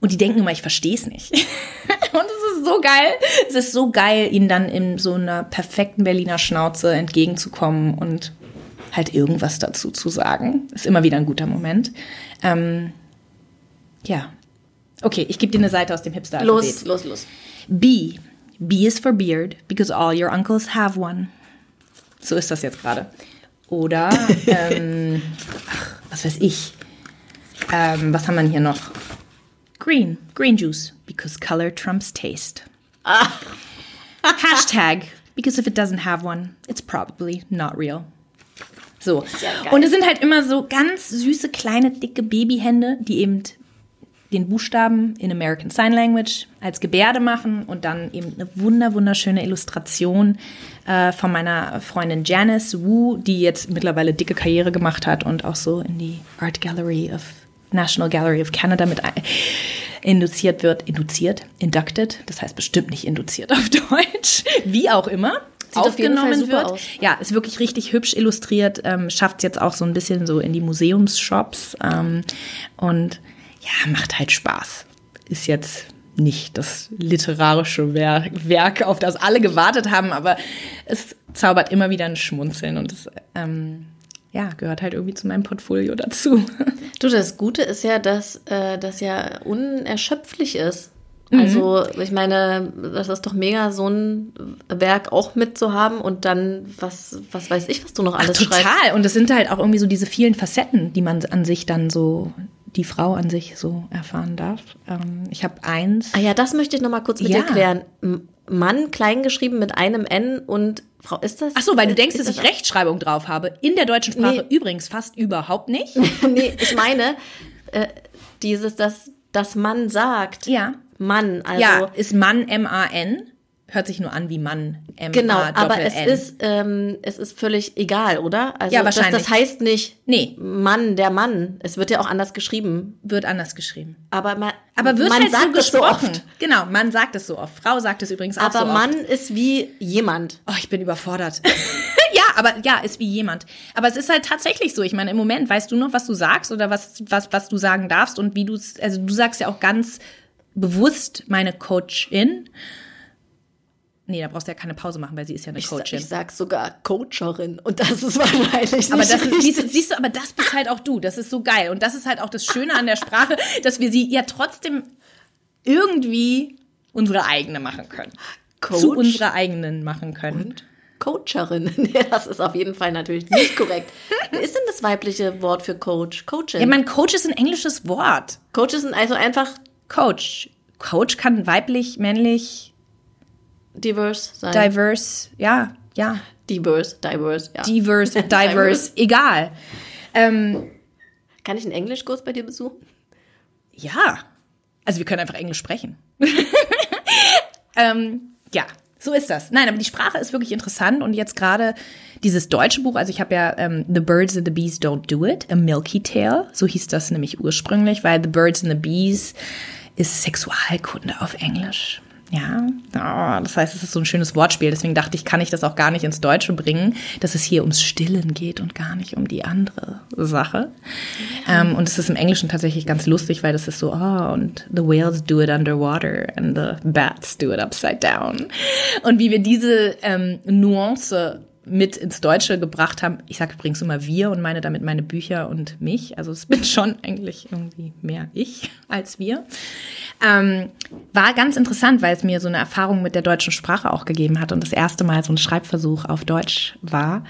Und die denken immer, ich verstehe es nicht. und es ist so geil. Es ist so geil, ihnen dann in so einer perfekten Berliner Schnauze entgegenzukommen und halt irgendwas dazu zu sagen. Ist immer wieder ein guter Moment. Ähm, ja. Okay, ich gebe dir eine Seite aus dem hipster Los, los, los. B. B is for beard, because all your uncles have one. So ist das jetzt gerade. Oder, ähm, ach, was weiß ich. Ähm, was haben wir hier noch? Green. Green juice, because color trumps taste. Hashtag, because if it doesn't have one, it's probably not real. So. ja. Und es sind halt immer so ganz süße, kleine, dicke Babyhände, die eben den Buchstaben in American Sign Language als Gebärde machen und dann eben eine wunder wunderschöne Illustration äh, von meiner Freundin Janice Wu, die jetzt mittlerweile dicke Karriere gemacht hat und auch so in die Art Gallery of National Gallery of Canada mit induziert wird, induziert, inducted, das heißt bestimmt nicht induziert auf Deutsch, wie auch immer. Sieht aufgenommen wird. aus. Ja, ist wirklich richtig hübsch illustriert, ähm, schafft es jetzt auch so ein bisschen so in die Museumsshops ähm, und ja, macht halt Spaß. Ist jetzt nicht das literarische Werk, auf das alle gewartet haben, aber es zaubert immer wieder ein Schmunzeln und es ähm, ja, gehört halt irgendwie zu meinem Portfolio dazu. Du, das Gute ist ja, dass äh, das ja unerschöpflich ist. Mhm. Also, ich meine, das ist doch mega, so ein Werk auch mitzuhaben und dann, was, was weiß ich, was du noch alles Ach, total. schreibst. Und es sind halt auch irgendwie so diese vielen Facetten, die man an sich dann so die Frau an sich so erfahren darf. Ähm, ich habe eins. Ah ja, das möchte ich noch mal kurz mit ja. dir klären. Mann kleingeschrieben mit einem N und Frau, ist das? Ach so, weil du denkst, dass ich Rechtschreibung drauf habe. In der deutschen Sprache nee. übrigens fast überhaupt nicht. nee, ich meine, äh, dieses, dass das Mann sagt. Ja. Mann, also. Ja, ist Mann M-A-N hört sich nur an wie Mann. M genau, aber es ist, ähm, es ist völlig egal, oder? Also ja, wahrscheinlich. Das, das heißt nicht nee. Mann, der Mann. Es wird ja auch anders geschrieben. Wird anders geschrieben. Aber man, aber wird man halt sagt so es so oft. Genau, man sagt es so oft. Frau sagt es übrigens auch aber so oft. Aber Mann ist wie jemand. Oh, ich bin überfordert. ja, aber ja, ist wie jemand. Aber es ist halt tatsächlich so. Ich meine, im Moment weißt du noch, was du sagst oder was, was, was du sagen darfst und wie du es, also du sagst ja auch ganz bewusst meine Coachin. Nee, da brauchst du ja keine Pause machen, weil sie ist ja eine ich Coachin. Sag, ich sag sogar Coacherin und das ist wahrscheinlich Aber das ist, siehst, siehst du, aber das bist halt auch du. Das ist so geil. Und das ist halt auch das Schöne an der Sprache, dass wir sie ja trotzdem irgendwie unsere eigene machen können. Coach? Zu unserer eigenen machen können. Und? Coacherin. Nee, das ist auf jeden Fall natürlich nicht korrekt. Ist denn das weibliche Wort für Coach? Coachin. Ja, mein Coach ist ein englisches Wort. Coach ist also einfach Coach. Coach kann weiblich, männlich, diverse sein. Diverse, ja, ja. Diverse, diverse, ja. Diverse, diverse, egal. Ähm, Kann ich einen Englischkurs bei dir besuchen? Ja. Also wir können einfach Englisch sprechen. ähm, ja, so ist das. Nein, aber die Sprache ist wirklich interessant und jetzt gerade dieses deutsche Buch, also ich habe ja ähm, The Birds and the Bees Don't Do It, A Milky Tale, so hieß das nämlich ursprünglich, weil The Birds and the Bees ist Sexualkunde auf Englisch. Ja, oh, das heißt, es ist so ein schönes Wortspiel. Deswegen dachte ich, kann ich das auch gar nicht ins Deutsche bringen, dass es hier ums Stillen geht und gar nicht um die andere Sache. Ja. Ähm, und es ist im Englischen tatsächlich ganz lustig, weil das ist so, oh, und the whales do it underwater and the bats do it upside down. Und wie wir diese ähm, Nuance mit ins Deutsche gebracht haben. Ich sage übrigens immer wir und meine damit meine Bücher und mich. Also es bin schon eigentlich irgendwie mehr ich als wir. Ähm, war ganz interessant, weil es mir so eine Erfahrung mit der deutschen Sprache auch gegeben hat und das erste Mal so ein Schreibversuch auf Deutsch war.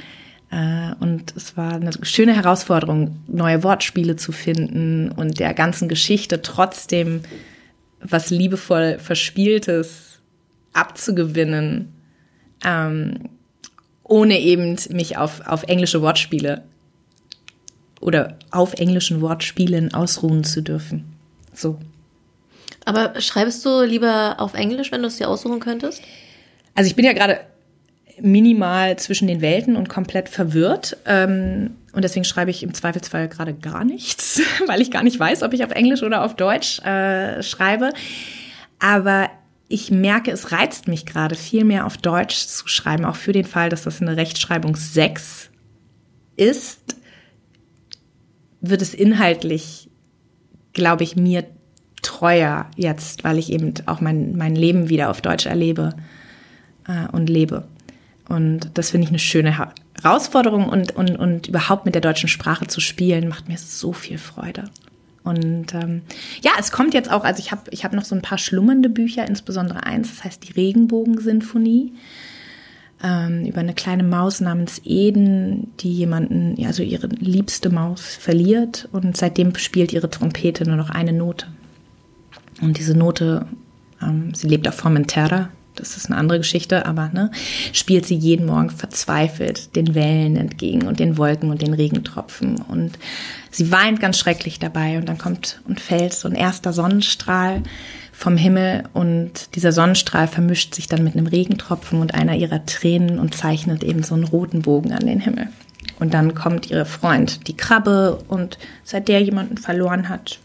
Äh, und es war eine schöne Herausforderung, neue Wortspiele zu finden und der ganzen Geschichte trotzdem was liebevoll Verspieltes abzugewinnen. Ähm, ohne eben mich auf, auf englische Wortspiele oder auf englischen Wortspielen ausruhen zu dürfen. So. Aber schreibst du lieber auf Englisch, wenn du es dir aussuchen könntest? Also ich bin ja gerade minimal zwischen den Welten und komplett verwirrt. Ähm, und deswegen schreibe ich im Zweifelsfall gerade gar nichts, weil ich gar nicht weiß, ob ich auf Englisch oder auf Deutsch äh, schreibe. Aber ich merke, es reizt mich gerade viel mehr auf Deutsch zu schreiben, auch für den Fall, dass das eine Rechtschreibung 6 ist, wird es inhaltlich, glaube ich, mir treuer jetzt, weil ich eben auch mein, mein Leben wieder auf Deutsch erlebe äh, und lebe. Und das finde ich eine schöne Herausforderung und, und, und überhaupt mit der deutschen Sprache zu spielen, macht mir so viel Freude. Und ähm, ja, es kommt jetzt auch, also ich habe ich hab noch so ein paar schlummernde Bücher, insbesondere eins, das heißt die Regenbogensinfonie, ähm, über eine kleine Maus namens Eden, die jemanden, also ihre liebste Maus verliert und seitdem spielt ihre Trompete nur noch eine Note. Und diese Note, ähm, sie lebt auf Formentera, das ist eine andere Geschichte, aber ne, spielt sie jeden Morgen verzweifelt den Wellen entgegen und den Wolken und den Regentropfen. Und sie weint ganz schrecklich dabei und dann kommt und fällt so ein erster Sonnenstrahl vom Himmel und dieser Sonnenstrahl vermischt sich dann mit einem Regentropfen und einer ihrer Tränen und zeichnet eben so einen roten Bogen an den Himmel. Und dann kommt ihr Freund, die Krabbe, und seit der jemanden verloren hat,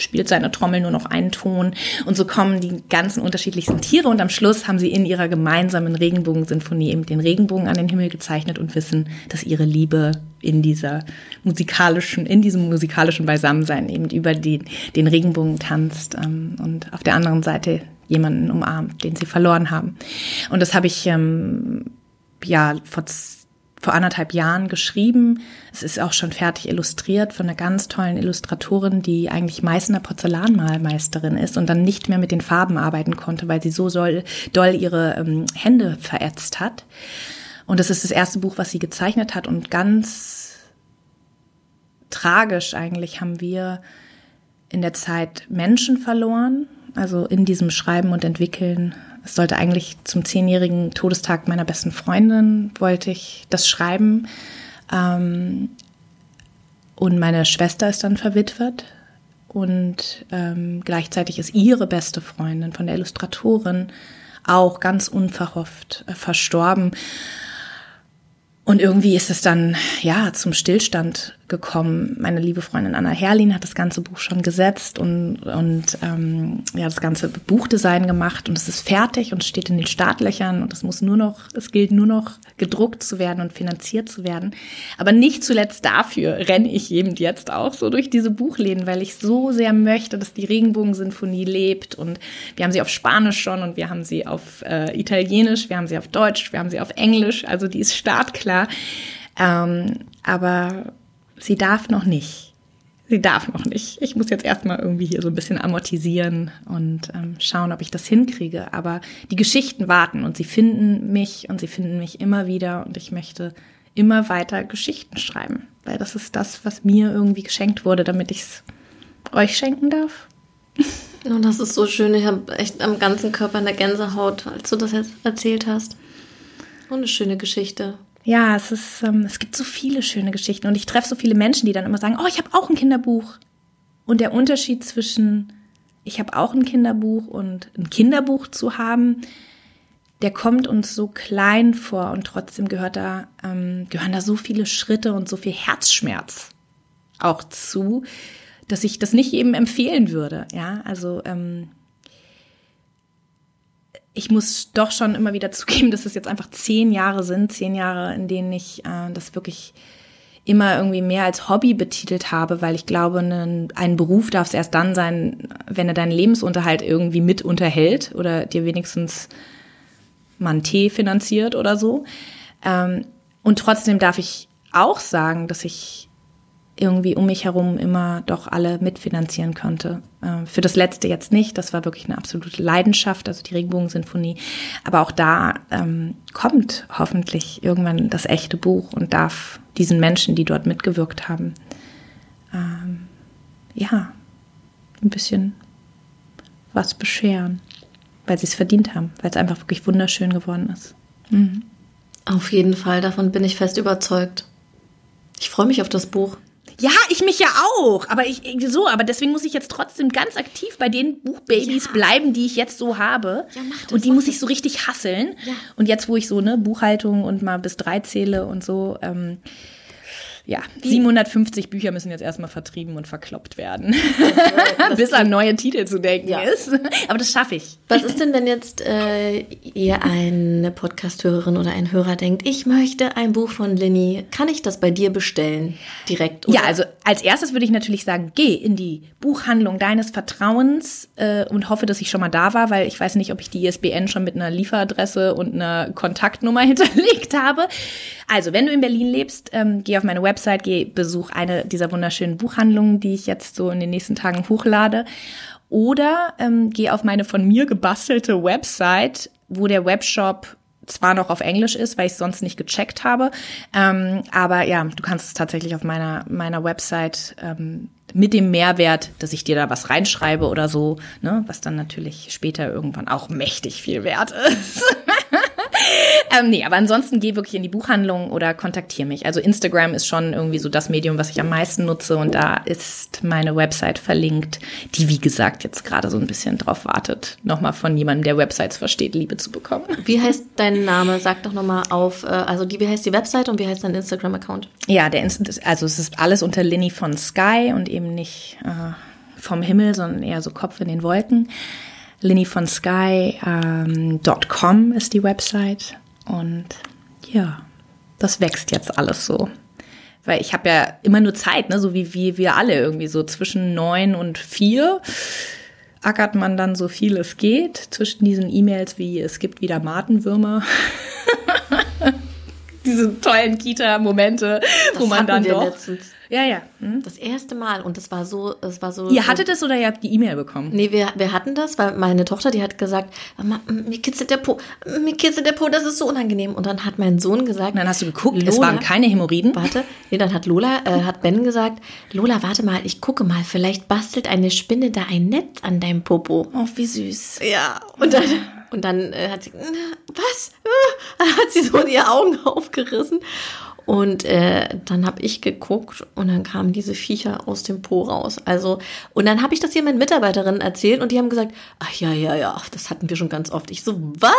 spielt seine Trommel nur noch einen Ton. Und so kommen die ganzen unterschiedlichsten Tiere. Und am Schluss haben sie in ihrer gemeinsamen Regenbogensinfonie eben den Regenbogen an den Himmel gezeichnet und wissen, dass ihre Liebe in dieser musikalischen, in diesem musikalischen Beisammensein eben über die, den Regenbogen tanzt ähm, und auf der anderen Seite jemanden umarmt, den sie verloren haben. Und das habe ich ähm, ja vor, vor anderthalb Jahren geschrieben. Es ist auch schon fertig illustriert von einer ganz tollen Illustratorin, die eigentlich Meißner Porzellanmalmeisterin ist und dann nicht mehr mit den Farben arbeiten konnte, weil sie so doll, doll ihre ähm, Hände verätzt hat. Und das ist das erste Buch, was sie gezeichnet hat. Und ganz tragisch eigentlich haben wir in der Zeit Menschen verloren. Also in diesem Schreiben und Entwickeln. Es sollte eigentlich zum zehnjährigen Todestag meiner besten Freundin, wollte ich das schreiben. Ähm, und meine Schwester ist dann verwitwet. Und ähm, gleichzeitig ist ihre beste Freundin von der Illustratorin auch ganz unverhofft äh, verstorben. Und irgendwie ist es dann, ja, zum Stillstand gekommen. Meine liebe Freundin Anna Herlin hat das ganze Buch schon gesetzt und, und ähm, ja, das ganze Buchdesign gemacht und es ist fertig und steht in den Startlöchern und es muss nur noch, es gilt nur noch gedruckt zu werden und finanziert zu werden. Aber nicht zuletzt dafür renne ich eben jetzt auch so durch diese Buchläden, weil ich so sehr möchte, dass die Regenbogensinfonie lebt und wir haben sie auf Spanisch schon und wir haben sie auf äh, Italienisch, wir haben sie auf Deutsch, wir haben sie auf Englisch, also die ist startklar ähm, aber sie darf noch nicht. Sie darf noch nicht. Ich muss jetzt erstmal irgendwie hier so ein bisschen amortisieren und ähm, schauen, ob ich das hinkriege. Aber die Geschichten warten und sie finden mich und sie finden mich immer wieder und ich möchte immer weiter Geschichten schreiben, weil das ist das, was mir irgendwie geschenkt wurde, damit ich es euch schenken darf. Und das ist so schön. Ich habe echt am ganzen Körper eine Gänsehaut, als du das jetzt erzählt hast. Und eine schöne Geschichte. Ja, es ist, ähm, es gibt so viele schöne Geschichten und ich treffe so viele Menschen, die dann immer sagen, oh, ich habe auch ein Kinderbuch. Und der Unterschied zwischen ich habe auch ein Kinderbuch und ein Kinderbuch zu haben, der kommt uns so klein vor und trotzdem gehört da, ähm, gehören da so viele Schritte und so viel Herzschmerz auch zu, dass ich das nicht jedem empfehlen würde. Ja, also ähm, ich muss doch schon immer wieder zugeben, dass es jetzt einfach zehn Jahre sind, zehn Jahre, in denen ich äh, das wirklich immer irgendwie mehr als Hobby betitelt habe, weil ich glaube, ne, ein Beruf darf es erst dann sein, wenn er deinen Lebensunterhalt irgendwie mit unterhält oder dir wenigstens mal einen Tee finanziert oder so. Ähm, und trotzdem darf ich auch sagen, dass ich irgendwie um mich herum immer doch alle mitfinanzieren konnte. Äh, für das letzte jetzt nicht, das war wirklich eine absolute Leidenschaft, also die Regenbogensinfonie. Aber auch da ähm, kommt hoffentlich irgendwann das echte Buch und darf diesen Menschen, die dort mitgewirkt haben, ähm, ja, ein bisschen was bescheren, weil sie es verdient haben, weil es einfach wirklich wunderschön geworden ist. Mhm. Auf jeden Fall, davon bin ich fest überzeugt. Ich freue mich auf das Buch. Ja, ich mich ja auch. Aber ich so, aber deswegen muss ich jetzt trotzdem ganz aktiv bei den Buchbabys ja. bleiben, die ich jetzt so habe. Ja, mach das, und die muss ich so richtig hasseln. Ja. Und jetzt, wo ich so ne Buchhaltung und mal bis drei zähle und so. Ähm, ja, 750 Bücher müssen jetzt erstmal vertrieben und verkloppt werden, also, bis an neue Titel zu denken ja. ist. Aber das schaffe ich. Was ist denn, wenn jetzt äh, ihr eine Podcast-Hörerin oder ein Hörer denkt, ich möchte ein Buch von Linny, kann ich das bei dir bestellen direkt? Oder? Ja, also als erstes würde ich natürlich sagen, geh in die Buchhandlung deines Vertrauens äh, und hoffe, dass ich schon mal da war, weil ich weiß nicht, ob ich die ISBN schon mit einer Lieferadresse und einer Kontaktnummer hinterlegt habe. Also, wenn du in Berlin lebst, ähm, geh auf meine Website, geh besuch eine dieser wunderschönen Buchhandlungen, die ich jetzt so in den nächsten Tagen hochlade. Oder ähm, geh auf meine von mir gebastelte Website, wo der Webshop zwar noch auf Englisch ist, weil ich es sonst nicht gecheckt habe, ähm, aber ja, du kannst es tatsächlich auf meiner meiner Website ähm, mit dem Mehrwert, dass ich dir da was reinschreibe oder so, ne, was dann natürlich später irgendwann auch mächtig viel wert ist. ähm, nee, aber ansonsten geh wirklich in die Buchhandlung oder kontaktiere mich. Also Instagram ist schon irgendwie so das Medium, was ich am meisten nutze und da ist meine Website verlinkt, die wie gesagt jetzt gerade so ein bisschen drauf wartet, nochmal von jemandem, der Websites versteht, Liebe zu bekommen. Wie heißt dein Name? Sag doch nochmal auf, äh, also die, wie heißt die Website und wie heißt dein Instagram-Account? Ja, der Inst also es ist alles unter Linny von Sky und eben nicht äh, vom Himmel, sondern eher so Kopf in den Wolken linnyvonsky.com ähm, ist die Website. Und ja, das wächst jetzt alles so. weil ich habe ja immer nur Zeit, ne? so wie, wie wir alle irgendwie so zwischen neun und vier ackert man dann so viel es geht zwischen diesen E-Mails wie es gibt wieder Matenwürmer. Diese tollen Kita-Momente, wo man dann doch. Letztens. Ja, ja. Hm? Das erste Mal und das war so, es war so. Ihr hattet es oder ihr habt die E-Mail bekommen? Nee, wir, wir hatten das, weil meine Tochter, die hat gesagt, Mama, mir kitzelt der Po, mir kitzelt der Po, das ist so unangenehm. Und dann hat mein Sohn gesagt. Und dann hast du geguckt, Lola, es waren keine Hämorrhoiden. Warte, nee, dann hat Lola, äh, hat Ben gesagt, Lola, warte mal, ich gucke mal, vielleicht bastelt eine Spinne da ein Netz an deinem Popo. Oh, wie süß. Ja, und dann. Und dann äh, hat sie, was? Dann hat sie so die Augen aufgerissen. Und äh, dann habe ich geguckt und dann kamen diese Viecher aus dem Po raus. Also, und dann habe ich das hier meinen Mitarbeiterinnen erzählt und die haben gesagt, ach ja, ja, ja, das hatten wir schon ganz oft. Ich so, was?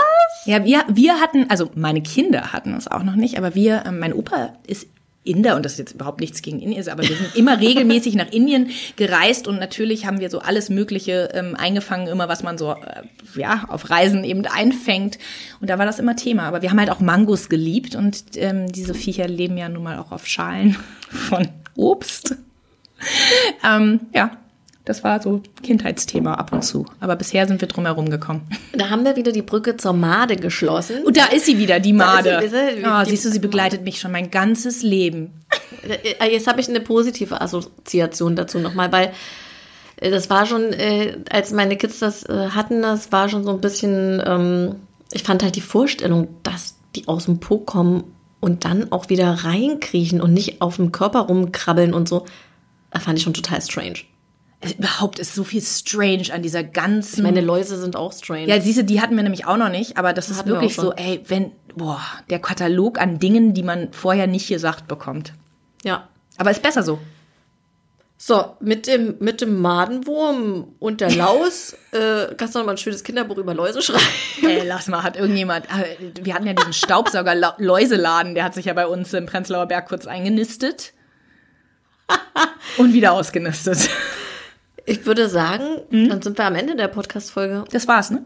Ja, wir, wir hatten, also meine Kinder hatten es auch noch nicht, aber wir, äh, mein Opa ist Inder, und das ist jetzt überhaupt nichts gegen Indien, aber wir sind immer regelmäßig nach Indien gereist und natürlich haben wir so alles Mögliche ähm, eingefangen, immer was man so äh, ja auf Reisen eben einfängt. Und da war das immer Thema. Aber wir haben halt auch Mangos geliebt und ähm, diese Viecher leben ja nun mal auch auf Schalen von Obst. ähm, ja, das war so Kindheitsthema ab und zu. Aber bisher sind wir drum herum gekommen. Da haben wir wieder die Brücke zur Made geschlossen. Und da ist sie wieder, die Made. Sie, oh, siehst du, sie begleitet mich schon mein ganzes Leben. Äh, jetzt habe ich eine positive Assoziation dazu nochmal, weil äh, das war schon, äh, als meine Kids das hatten, das war schon so ein bisschen, ähm, ich fand halt die Vorstellung, dass die aus dem Po kommen und dann auch wieder reinkriechen und nicht auf dem Körper rumkrabbeln und so, fand ich schon total strange überhaupt ist so viel strange an dieser ganzen. Meine Läuse sind auch strange. Ja, siehst du, die hatten wir nämlich auch noch nicht, aber das, das ist wirklich so, ey, wenn, boah, der Katalog an Dingen, die man vorher nicht gesagt bekommt. Ja. Aber ist besser so. So, mit dem, mit dem Madenwurm und der Laus äh, kannst du noch mal ein schönes Kinderbuch über Läuse schreiben. Ey, lass mal, hat irgendjemand, äh, wir hatten ja diesen Staubsauger-Läuseladen, der hat sich ja bei uns im Prenzlauer Berg kurz eingenistet und wieder ausgenistet. Ich würde sagen, mhm. dann sind wir am Ende der Podcast-Folge. Das war's, ne?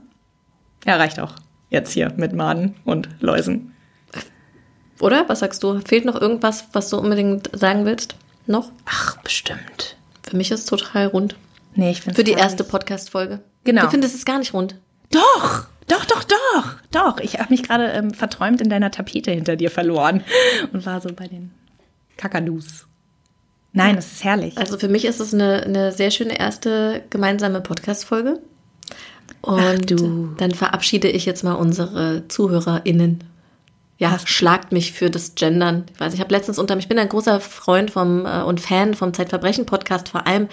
Ja, reicht auch. Jetzt hier mit Maden und Läusen. Oder? Was sagst du? Fehlt noch irgendwas, was du unbedingt sagen willst? Noch? Ach, bestimmt. Für mich ist es total rund. Nee, ich finde Für die erste Podcast-Folge. Genau. Du findest es gar nicht rund. Doch! Doch, doch, doch, doch. Ich habe mich gerade ähm, verträumt in deiner Tapete hinter dir verloren und war so bei den Kakadus. Nein, das ist herrlich. Also für mich ist es eine, eine sehr schöne erste gemeinsame Podcast-Folge. Und Ach, du. dann verabschiede ich jetzt mal unsere ZuhörerInnen. Ja, schlagt mich für das Gendern. Ich weiß, ich habe letztens unter ich bin ein großer Freund vom äh, und Fan vom Zeitverbrechen Podcast, vor allem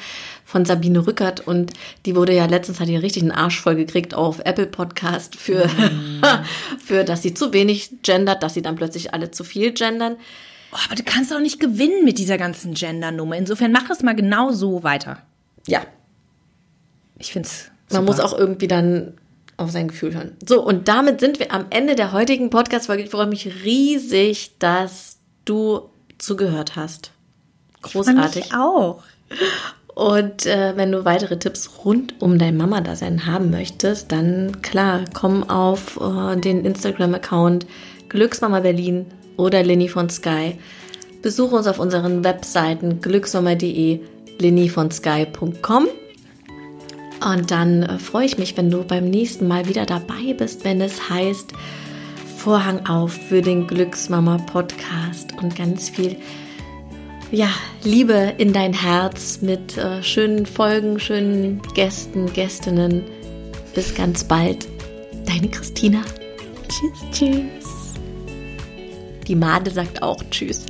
von Sabine Rückert und die wurde ja letztens hat die richtig einen Arsch voll gekriegt auf Apple Podcast für mm. für dass sie zu wenig gendert, dass sie dann plötzlich alle zu viel gendern. Oh, aber du kannst auch nicht gewinnen mit dieser ganzen Gender-Nummer. Insofern mach es mal genau so weiter. Ja. Ich finde es. Man muss auch irgendwie dann auf sein Gefühl hören. So, und damit sind wir am Ende der heutigen Podcast-Folge. Ich freue mich riesig, dass du zugehört hast. Großartig. Ich auch. Und äh, wenn du weitere Tipps rund um dein Mama-Dasein haben möchtest, dann klar, komm auf äh, den Instagram-Account Glücksmama Berlin oder Lini von Sky. Besuche uns auf unseren Webseiten glücksommer.de, linnyvonsky.com. Und dann äh, freue ich mich, wenn du beim nächsten Mal wieder dabei bist, wenn es heißt Vorhang auf für den Glücksmama Podcast und ganz viel ja, Liebe in dein Herz mit äh, schönen Folgen, schönen Gästen, Gästinnen. Bis ganz bald. Deine Christina. Tschüss, tschüss. Die Made sagt auch Tschüss.